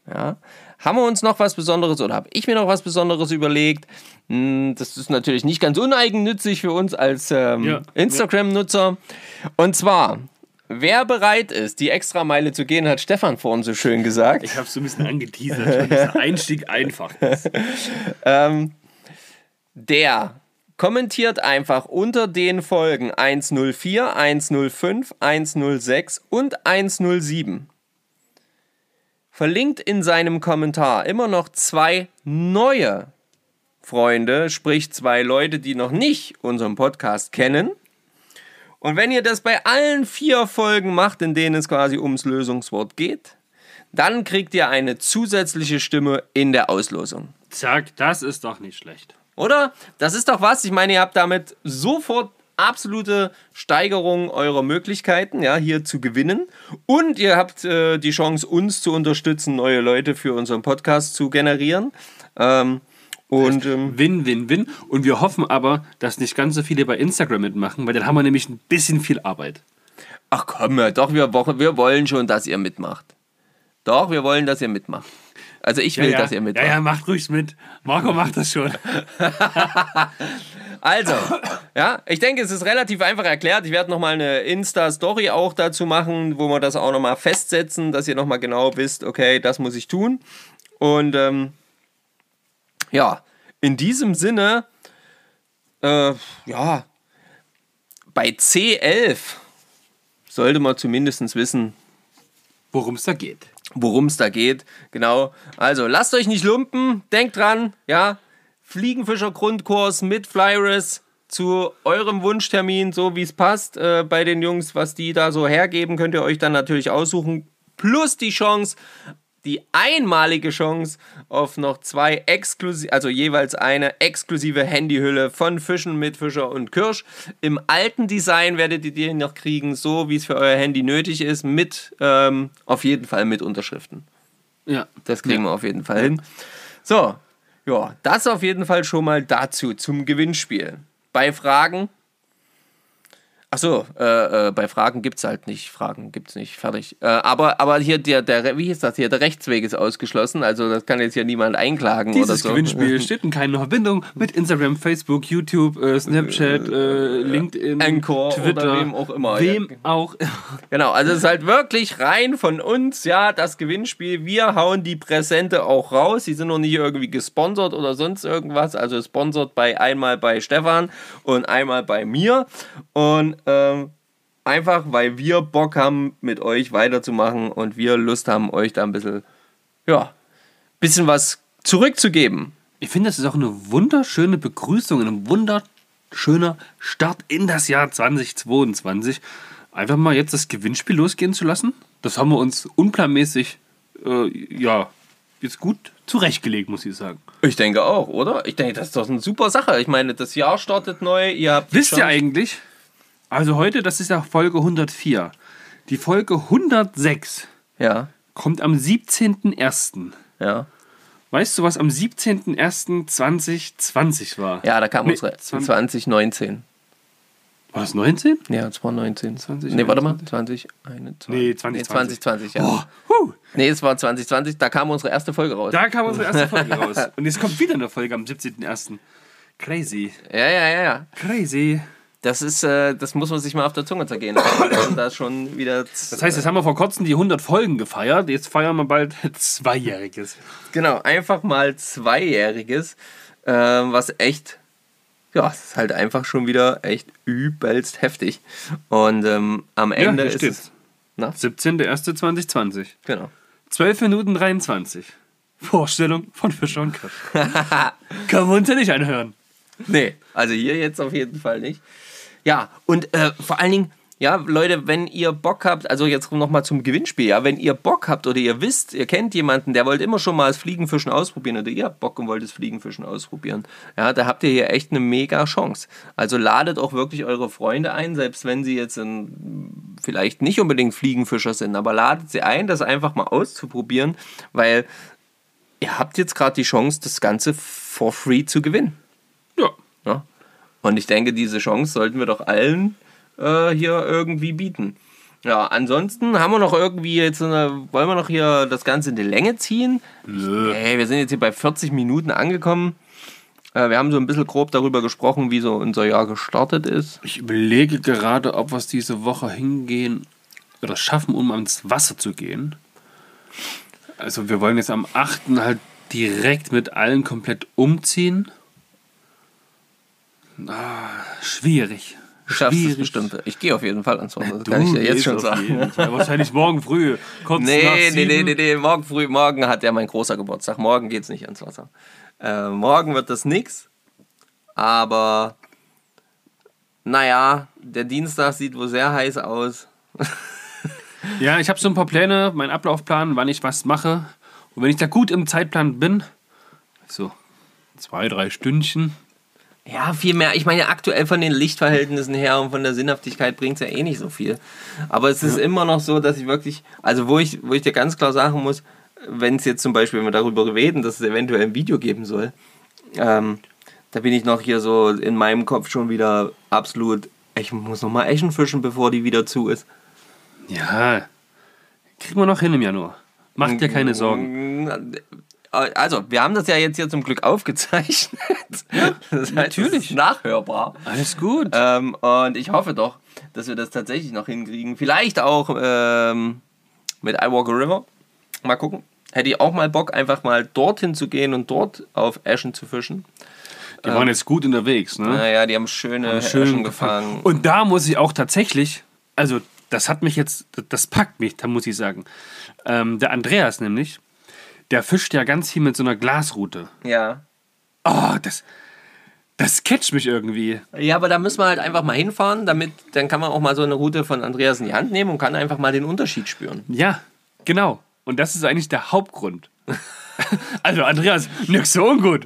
ja, haben wir uns noch was Besonderes oder habe ich mir noch was Besonderes überlegt? Hm, Das ist natürlich nicht ganz uneigennützig für uns als ähm, Ja. Instagram-Nutzer. Und zwar, wer bereit ist, die Extrameile zu gehen, hat Stefan vorhin so schön gesagt. Ich habe so ein bisschen angeteasert, weil dieser [laughs] Einstieg einfach ist. Der kommentiert einfach unter den Folgen 104, 105, 106 und 107. Verlinkt in seinem Kommentar immer noch zwei neue Freunde, sprich zwei Leute, die noch nicht unseren Podcast kennen. Und wenn ihr das bei allen vier Folgen macht, in denen es quasi ums Lösungswort geht, dann kriegt ihr eine zusätzliche Stimme in der Auslosung. Zack, das ist doch nicht schlecht. Oder? Das ist doch was. Ich meine, ihr habt damit sofort absolute Steigerung eurer Möglichkeiten, ja, hier zu gewinnen. Und ihr habt äh, die Chance, uns zu unterstützen, neue Leute für unseren Podcast zu generieren. Ähm, und ähm, Win, win, win. Und wir hoffen aber, dass nicht ganz so viele bei Instagram mitmachen, weil dann haben wir nämlich ein bisschen viel Arbeit. ach komm, ja, doch, wir, wir wollen schon, dass ihr mitmacht. Doch, wir wollen, dass ihr mitmacht. Also ich will, ja, dass ihr mitmacht. Ja, ja, macht ruhig mit. Marco macht das schon. [laughs] Also, ja, ich denke, es ist relativ einfach erklärt. Ich werde nochmal eine Insta-Story auch dazu machen, wo wir das auch nochmal festsetzen, dass ihr nochmal genau wisst, okay, das muss ich tun. Und ähm, ja, in diesem Sinne, äh, ja, bei C11 sollte man zumindest wissen, Worum es da geht. worum es da geht. Genau. Also lasst euch nicht lumpen, denkt dran, ja. Fliegenfischer Grundkurs mit Flyris zu eurem Wunschtermin, so wie es passt äh, bei den Jungs, was die da so hergeben, könnt ihr euch dann natürlich aussuchen. Plus die Chance, die einmalige Chance auf noch zwei exklusiv, also jeweils eine exklusive Handyhülle von Fischen mit Fischer und Kirsch. Im alten Design werdet ihr die noch kriegen, so wie es für euer Handy nötig ist, mit ähm, auf jeden Fall mit Unterschriften. Ja. Das kriegen wir auf jeden Fall hin. So, ja, das auf jeden Fall schon mal dazu zum Gewinnspiel. Bei Fragen. Achso, äh, äh, bei Fragen gibt es halt nicht. Fragen gibt es nicht. Fertig. Äh, aber, aber hier, der, der, wie hieß das hier? Der Rechtsweg ist ausgeschlossen. Also, das kann jetzt hier niemand einklagen Dieses oder so. Gewinnspiel [laughs] steht in keiner Verbindung mit Instagram, Facebook, YouTube, äh, Snapchat, äh, LinkedIn, Anchor oder Twitter, wem auch immer. Wem Ja. auch Genau, also es ist halt wirklich rein von uns, ja, das Gewinnspiel. Wir hauen die Präsente auch raus. Die sind noch nicht irgendwie gesponsert oder sonst irgendwas. Also sponsert bei einmal bei Stefan und einmal bei mir. Und ähm, einfach, weil wir Bock haben, mit euch weiterzumachen und wir Lust haben, euch da ein bisschen, ja, bisschen was zurückzugeben. Ich finde, das ist auch eine wunderschöne Begrüßung, ein wunderschöner Start in das Jahr 2022. Einfach mal jetzt das Gewinnspiel losgehen zu lassen. Das haben wir uns unplanmäßig, äh, ja, jetzt gut zurechtgelegt, muss ich sagen. Ich denke auch, oder? Ich denke, das ist doch eine super Sache. Ich meine, das Jahr startet neu. Ihr habt Wisst ihr eigentlich, also heute, das ist ja Folge 104. Die Folge 106 Ja, kommt am 17.01. ja. Weißt du, was am 17.01.2020 war? Ja, da kam Nee, unsere 20 2019. War das 19? Ja, 2019. 20, nee, warte mal. 2021. Nee, 2020. Nee, 2020, ja. Oh, huh. Nee, es war 2020. Da kam unsere erste Folge raus. Da kam unsere erste Folge [laughs] raus. Und jetzt kommt wieder eine Folge am 17.01. Crazy. Ja, ja, ja, ja. Crazy. Das ist, äh, das muss man sich mal auf der Zunge zergehen lassen. Wir da schon wieder. Das heißt, jetzt haben wir vor kurzem die 100 Folgen gefeiert, jetzt feiern wir bald [laughs] Zweijähriges. Genau, einfach mal Zweijähriges, äh, was echt, ja, ist halt einfach schon wieder echt übelst heftig. Und ähm, am Ende hier ist steht's. es. Na, 17.01.2020. genau. 12 Minuten 23. Vorstellung von Fischer und Kirsch. [laughs] Kann man uns ja nicht anhören. Nee, also hier jetzt auf jeden Fall nicht. Ja, und äh, vor allen Dingen, ja, Leute, wenn ihr Bock habt, also jetzt nochmal zum Gewinnspiel, ja, wenn ihr Bock habt oder ihr wisst, ihr kennt jemanden, der wollte immer schon mal das Fliegenfischen ausprobieren oder ihr habt Bock und wollt das Fliegenfischen ausprobieren, ja, da habt ihr hier echt eine mega Chance. Also ladet auch wirklich eure Freunde ein, selbst wenn sie jetzt in, vielleicht nicht unbedingt Fliegenfischer sind, aber ladet sie ein, das einfach mal auszuprobieren, weil ihr habt jetzt gerade die Chance, das Ganze for free zu gewinnen. Und ich denke, diese Chance sollten wir doch allen äh, hier irgendwie bieten. Ja, ansonsten haben wir noch irgendwie jetzt, eine, wollen wir noch hier das Ganze in die Länge ziehen? Nö. Hey, wir sind jetzt hier bei 40 Minuten angekommen. Äh, wir haben so ein bisschen grob darüber gesprochen, wie so unser Jahr gestartet ist. Ich überlege gerade, ob wir es diese Woche hingehen oder schaffen, um ans Wasser zu gehen. Also wir wollen jetzt am 8. halt direkt mit allen komplett umziehen. Ah, schwierig. Du schaffst es Schwierig. bestimmt. Ich gehe auf jeden Fall ans Wasser. Das Du kann ich dir jetzt schon sagen. Wahrscheinlich morgen früh. Kurz Nee, nee, nee, nee, nee, morgen früh, morgen hat ja mein großer Geburtstag. Morgen geht's nicht ans Wasser. Äh, morgen wird das nix. Aber naja, der Dienstag sieht wohl sehr heiß aus. Ja, ich habe so ein paar Pläne, meinen Ablaufplan, wann ich was mache. Und wenn ich da gut im Zeitplan bin, so zwei, drei Stündchen, Ja, viel mehr. Ich meine, aktuell von den Lichtverhältnissen her und von der Sinnhaftigkeit bringt es ja eh nicht so viel. Aber es ist immer noch so, dass ich wirklich, also wo ich, wo ich dir ganz klar sagen muss, wenn es jetzt zum Beispiel, wenn wir darüber reden, dass es eventuell ein Video geben soll, ähm, da bin ich noch hier so in meinem Kopf schon wieder absolut, ich muss noch mal Eschen fischen, bevor die wieder zu ist. ja, kriegen wir noch hin im Januar. Macht dir keine Sorgen. Also, wir haben das ja jetzt hier zum Glück aufgezeichnet. [laughs] das heißt, natürlich. Nachhörbar. Alles gut. Ähm, und ich hoffe doch, dass wir das tatsächlich noch hinkriegen. Vielleicht auch ähm, mit I Walk a River. Mal gucken. Hätte ich auch mal Bock, einfach mal dorthin zu gehen und dort auf Eschen zu fischen. Die waren jetzt gut unterwegs, ne? Naja, die haben schöne Schön Eschen gefangen. Und da muss ich auch tatsächlich, also das hat mich jetzt, das packt mich, da muss ich sagen. Ähm, der Andreas nämlich, der fischt ja ganz viel mit so einer Glasrute. Ja. Oh, das, das catcht mich irgendwie. Ja, aber da müssen wir halt einfach mal hinfahren, damit dann kann man auch mal so eine Route von Andreas in die Hand nehmen und kann einfach mal den Unterschied spüren. Ja, genau. Und das ist eigentlich der Hauptgrund. [laughs] Also Andreas, nix so ungut.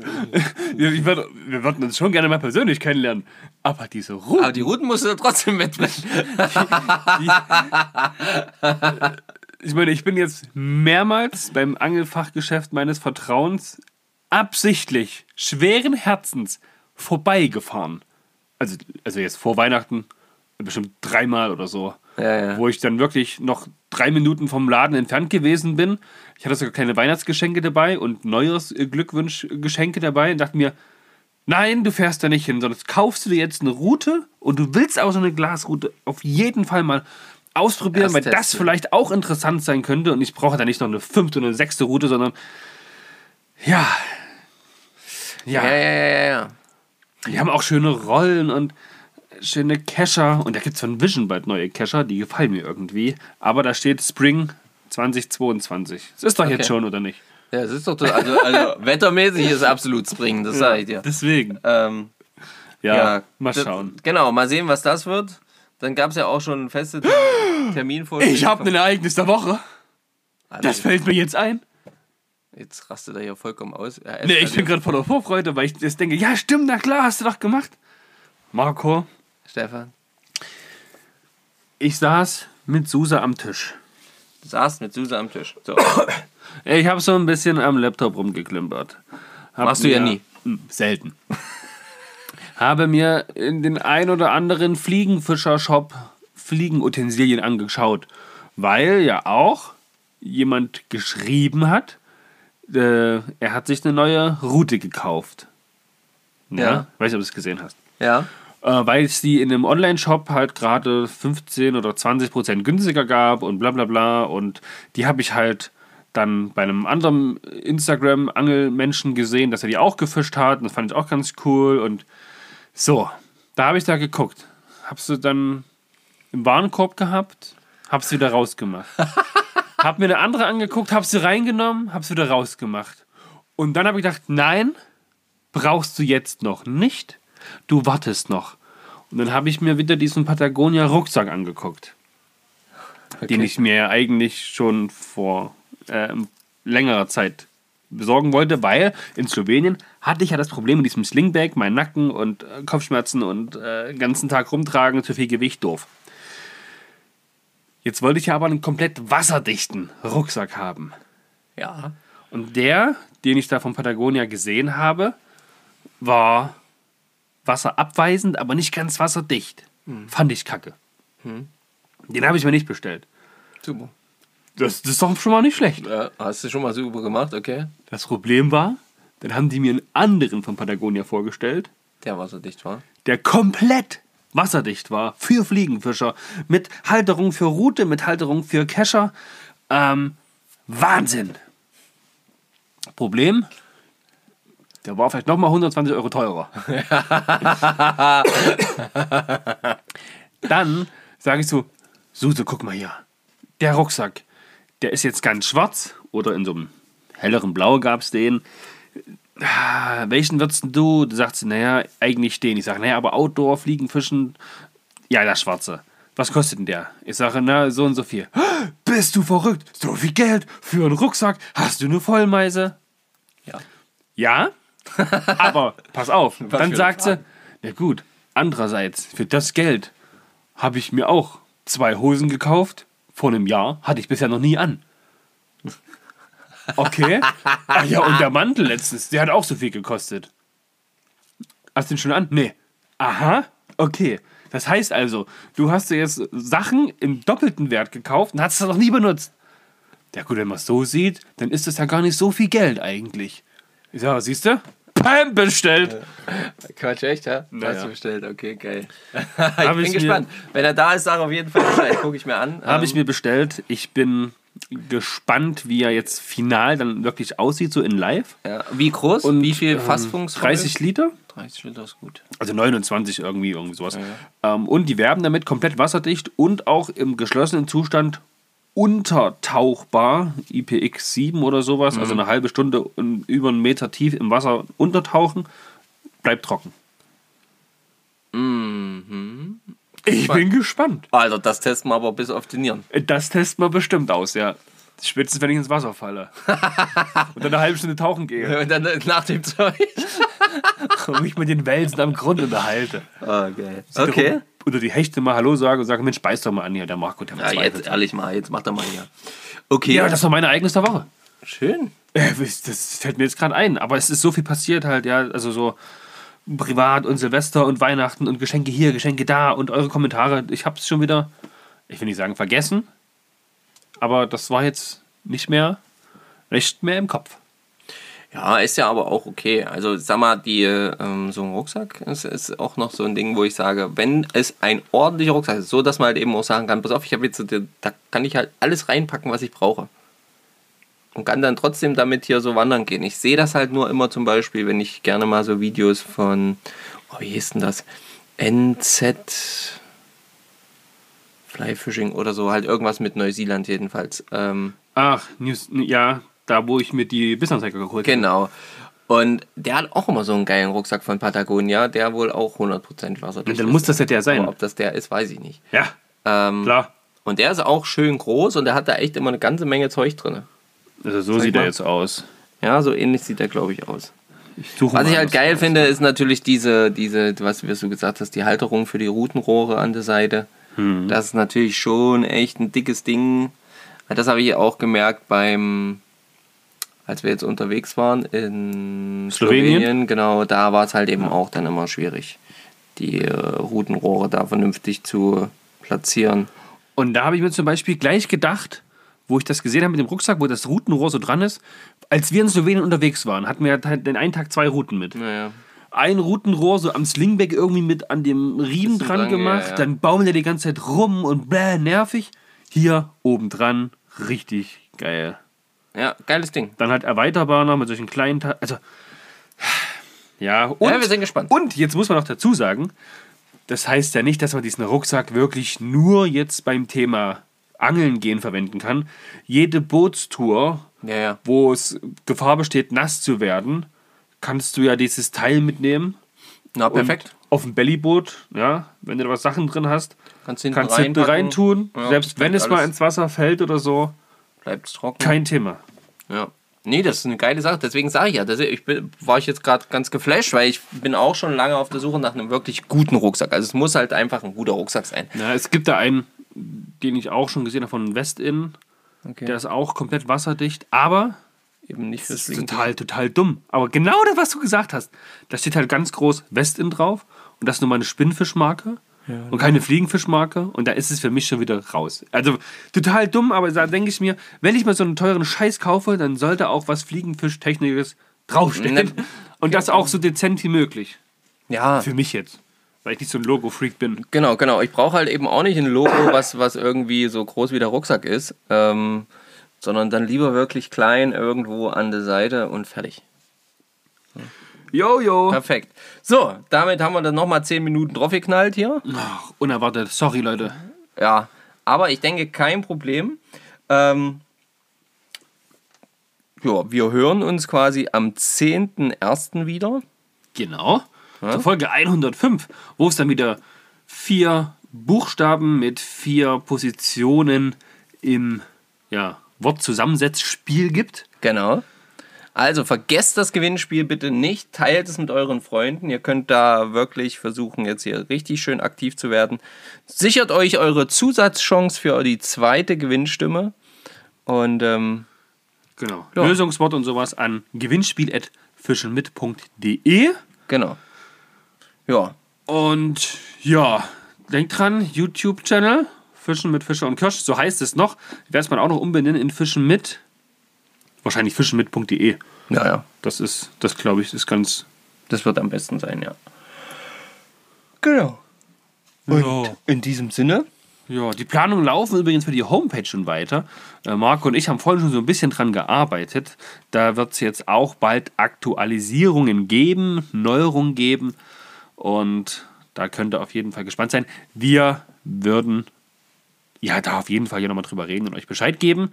Ich würd, wir würden uns schon gerne mal persönlich kennenlernen. Aber diese Route. Aber die Routen musst du trotzdem mitbringen. Ich meine, ich bin jetzt mehrmals beim Angelfachgeschäft meines Vertrauens absichtlich, schweren Herzens vorbeigefahren. Also, also jetzt vor Weihnachten bestimmt dreimal oder so. Ja, ja. Wo ich dann wirklich noch drei Minuten vom Laden entfernt gewesen bin. Ich hatte sogar kleine Weihnachtsgeschenke dabei und neues äh, Glückwunschgeschenke dabei und dachte mir, nein, du fährst da nicht hin, sondern kaufst du dir jetzt eine Route und du willst auch so eine Glasroute auf jeden Fall mal ausprobieren, Erst weil das testen. vielleicht auch interessant sein könnte und ich brauche da nicht noch eine fünfte oder eine sechste Route, sondern ja. Ja, Ja, ja, ja, ja. die haben auch schöne Rollen und schöne Kescher. Und da gibt es von Vision bald neue Kescher, die gefallen mir irgendwie. Aber da steht Spring 2022. Das ist doch jetzt Okay. schon, oder nicht? Ja, es ist doch, total- also, also [laughs] wettermäßig ist absolut Springen, das sage ich dir. Deswegen. Ähm, Ja, ja, mal das- schauen. Genau, mal sehen, was das wird. Dann gab es ja auch schon feste Termin- [gasps] Terminvorschläge. Ich habe ein Ereignis der Woche. Also, Das fällt mir jetzt ein. Jetzt rastet er hier vollkommen aus. Er Nee, ich eskaliert. bin gerade voller Vorfreude, weil ich jetzt denke, ja stimmt, na klar, hast du doch gemacht. Marco, Stefan, ich saß mit Susa am Tisch. du saßt mit Suse am Tisch. So. Ich habe so ein bisschen am Laptop rumgeklimpert. Hab Machst du ja nie. Selten. Habe mir in den ein oder anderen Fliegenfischer-Shop Fliegenutensilien angeschaut, weil ja auch jemand geschrieben hat, äh, er hat sich eine neue Route gekauft. Ja. Ja. Weiß nicht, ob du es gesehen hast. Ja, äh, weil es die in einem Online-Shop halt gerade 15 oder 20 Prozent günstiger gab und bla bla bla. Und die habe ich halt dann bei einem anderen Instagram-Angelmenschen gesehen, dass er die auch gefischt hat. Und das fand ich auch ganz cool. Und so, da habe ich da geguckt. Hab's du dann im Warenkorb gehabt, hab's wieder rausgemacht. [laughs] hab mir eine andere angeguckt, hab sie reingenommen, hab's wieder rausgemacht. Und dann habe ich gedacht, nein, brauchst du jetzt noch nicht. Du wartest noch. Und dann habe ich mir wieder diesen Patagonia Rucksack angeguckt, den ich mir eigentlich schon vor äh, längerer Zeit besorgen wollte, weil in Slowenien hatte ich ja das Problem mit diesem Slingbag, mein Nacken und äh, Kopfschmerzen und äh, den ganzen Tag rumtragen, zu viel Gewicht, doof. Jetzt wollte ich ja aber einen komplett wasserdichten Rucksack haben. Ja. Und der, den ich da von Patagonia gesehen habe, war wasserabweisend, aber nicht ganz wasserdicht. Fand ich kacke. Den habe ich mir nicht bestellt. Super. Das, das ist doch schon mal nicht schlecht. Ja, hast du schon mal super gemacht, okay? Das Problem war, dann haben die mir einen anderen von Patagonia vorgestellt, Der wasserdicht war. der komplett wasserdicht war für Fliegenfischer. Mit Halterung für Rute, mit Halterung für Kescher. Ähm, Wahnsinn. Problem, der war vielleicht nochmal 120 Euro teurer. [laughs] Dann sage ich so, Suse, guck mal hier. Der Rucksack, der ist jetzt ganz schwarz oder in so einem helleren Blau gab es den. Ah, Welchen würdest du? Du sagst, naja, eigentlich den. Ich sage, naja, aber Outdoor, Fliegen, Fischen, ja, der schwarze. Was kostet denn der? Ich sage, na, so und so viel. Bist du verrückt? So viel Geld für einen Rucksack? Hast du eine Vollmeise? Ja. Ja, [laughs] aber pass auf. für Dann sagt sie, na gut, andererseits, für das Geld habe ich mir auch zwei Hosen gekauft. Vor einem Jahr hatte ich bisher noch nie an. Okay. Ach ja, und der Mantel letztens, der hat auch so viel gekostet. Hast du den schon an? Nee. Aha, okay. Das heißt also, du hast dir jetzt Sachen im doppelten Wert gekauft und hast es noch nie benutzt. Ja gut, wenn man es so sieht, dann ist das ja gar nicht so viel Geld eigentlich. Ich sag, siehst du? Pam, bestellt. Quatsch, echt, ja? Naja. Hast du bestellt, okay, geil. ich bin ich mir- gespannt. Wenn er da ist, sag auf jeden Fall Bescheid. Guck ich mir an. Habe ich Ähm, mir bestellt. Ich bin gespannt, wie er jetzt final dann wirklich aussieht, so in live. ja. Wie groß? Und, Wie viel ähm, Fassungsvermögen? 30 Liter? 30 Liter ist gut. Also 29 irgendwie, irgendwie sowas. Ähm, und die werben damit komplett wasserdicht und auch im geschlossenen Zustand untertauchbar. IPX7 oder sowas. Also eine halbe Stunde und über einen Meter tief im Wasser untertauchen. Bleibt trocken. Ich bin gespannt. Alter, das testen wir aber bis auf die Nieren. Das testen wir bestimmt aus, ja. Spätestens, wenn ich ins Wasser falle. [laughs] und dann eine halbe Stunde tauchen gehe. Und dann äh, nach dem Zeug. [laughs] und mich mit den Welsen am Grund unterhalte. Okay. Okay. Oder die Hechte mal Hallo sage und sage, Mensch, beiß doch mal an hier, der Marco, der Ja, jetzt ehrlich mal, jetzt macht er mal hier. Okay. Ja, das war meine Ereignis der Woche. schön. Äh, Das fällt mir jetzt gerade ein, aber es ist so viel passiert halt, ja, also so privat und Silvester und Weihnachten und Geschenke hier, Geschenke da und eure Kommentare. Ich habe es schon wieder, ich will nicht sagen vergessen, aber das war jetzt nicht mehr, nicht mehr im Kopf. Ja, ist ja aber auch okay. Also sag mal, die, ähm, so ein Rucksack ist, ist auch noch so ein Ding, wo ich sage, wenn es ein ordentlicher Rucksack ist, so dass man halt eben auch sagen kann, pass auf, ich habe jetzt, da kann ich halt alles reinpacken, was ich brauche. Und kann dann trotzdem damit hier so wandern gehen. Ich sehe das halt nur immer zum Beispiel, wenn ich gerne mal so Videos von, oh, wie hieß denn das? NZ Flyfishing oder so, halt irgendwas mit Neuseeland jedenfalls. Ähm, Ach, News, ja, da wo ich mir die Bissanzeiger geholt habe. Genau. Und der hat auch immer so einen geilen Rucksack von Patagonia, der wohl auch 100% wasserdicht Dann ist. muss das ja der sein. Aber ob das der ist, weiß ich nicht. Ja, Ähm, klar. Und der ist auch schön groß und der hat da echt immer eine ganze Menge Zeug drin. Also so Zeig sieht mal. er jetzt aus. Ja, so ähnlich sieht er, glaube ich, aus. Ich suche Was mal ich halt geil raus. finde, ist natürlich diese, diese, was wie du gesagt hast, die Halterung für die Routenrohre an der Seite. Hm. Das ist natürlich schon echt ein dickes Ding. Das habe ich auch gemerkt beim, als wir jetzt unterwegs waren in Slowenien? Slowenien. Genau, da war es halt eben auch dann immer schwierig, die äh, Routenrohre da vernünftig zu platzieren. Und da habe ich mir zum Beispiel gleich gedacht, wo ich das gesehen habe mit dem Rucksack, wo das Routenrohr so dran ist, als wir in Slowenien unterwegs waren, hatten wir halt den einen Tag zwei Routen mit. Naja. ein Routenrohr so am Slingback irgendwie mit an dem Riemen dran dran, gemacht. ja, ja. Dann baumelt er die ganze Zeit rum und bläh, nervig. Hier oben dran, richtig geil. Ja, geiles Ding. Dann halt erweiterbar noch mit solchen kleinen Teilen. Also, ja, und, Ja, wir sind gespannt. Und jetzt muss man noch dazu sagen, das heißt ja nicht, dass man diesen Rucksack wirklich nur jetzt beim Thema Angeln gehen verwenden kann. Jede Bootstour, Ja, ja. wo es Gefahr besteht, nass zu werden, kannst du ja dieses Teil mitnehmen. Na, perfekt. Auf dem Bellyboot, ja, wenn du da was Sachen drin hast, Kannst hinten kannst du hinten reinpacken. reintun. Ja, Selbst wenn es mal alles- ins Wasser fällt oder so, Bleibt trocken. kein Thema. Ja. Nee, das ist eine geile Sache. Deswegen sage ich ja, das, ich bin, war ich jetzt gerade ganz geflasht, weil ich bin auch schon lange auf der Suche nach einem wirklich guten Rucksack. Also es muss halt einfach ein guter Rucksack sein. Ja, es gibt da einen, den ich auch schon gesehen habe von Westin. Okay. Der ist auch komplett wasserdicht, aber Eben nicht fürs total, total dumm. Aber genau das, was du gesagt hast, da steht halt ganz groß Westin drauf und das ist nur mal eine Spinnfischmarke und keine Fliegenfischmarke und da ist es für mich schon wieder raus. Also total dumm, aber da denke ich mir, wenn ich mal so einen teuren Scheiß kaufe, dann sollte auch was Fliegenfischtechnisches draufstehen. Ne. [laughs] Und das auch so dezent wie möglich. Ja, Für mich jetzt. Weil ich nicht so ein Logo-Freak bin. genau, genau. Ich brauche halt eben auch nicht ein Logo, [coughs] was, was irgendwie so groß wie der Rucksack ist, ähm, sondern dann lieber wirklich klein irgendwo an der Seite und fertig. Jojo. Perfekt. So, damit haben wir dann nochmal 10 Minuten draufgeknallt hier. Ach, unerwartet. Sorry, Leute. Ja, aber ich denke, kein Problem. Ähm, ja, wir hören uns quasi am 10.01. wieder. Genau. Zur Folge 105, wo es dann wieder vier Buchstaben mit vier Positionen im ja, Wortzusammensetzspiel gibt. Genau. Also vergesst das Gewinnspiel bitte nicht, teilt es mit euren Freunden. Ihr könnt da wirklich versuchen, jetzt hier richtig schön aktiv zu werden. Sichert euch eure Zusatzchance für die zweite Gewinnstimme. Und ähm, Genau. Ja. Lösungswort und sowas an gewinnspiel.fischenmit.de. genau. Ja, Und ja, denkt dran, YouTube-Channel, Fischen mit Fischer und Kirsch, so heißt es noch. Ich werde es mal auch noch umbenennen in Fischen mit, wahrscheinlich fischenmit.de. ja, ja. Das ist, das glaube ich, ist ganz. Das wird am besten sein, ja. Genau. Und In diesem Sinne. Ja, die Planungen laufen übrigens für die Homepage schon weiter. Äh, Marco und ich haben vorhin schon so ein bisschen dran gearbeitet. Da wird es jetzt auch bald Aktualisierungen geben, Neuerungen geben. Und da könnt ihr auf jeden Fall gespannt sein. Wir würden ja da auf jeden Fall hier nochmal drüber reden und euch Bescheid geben.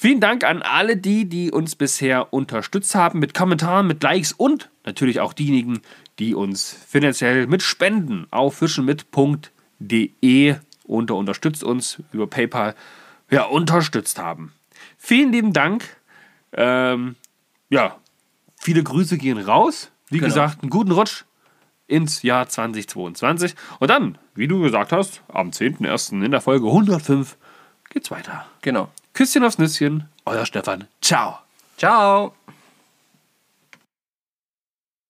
Vielen Dank an alle die, die uns bisher unterstützt haben mit Kommentaren, mit Likes und natürlich auch diejenigen, die uns finanziell mit Spenden auf fischenmit.de unter unterstützt uns über PayPal ja, unterstützt haben. Vielen lieben Dank. Ähm, ja, viele Grüße gehen raus. Wie Genau. gesagt, einen guten Rutsch ins Jahr 2022. Und dann, wie du gesagt hast, am 10.01. in der Folge 105 geht's weiter. Genau. Küsschen aufs Nüsschen, euer Stefan. Ciao. Ciao.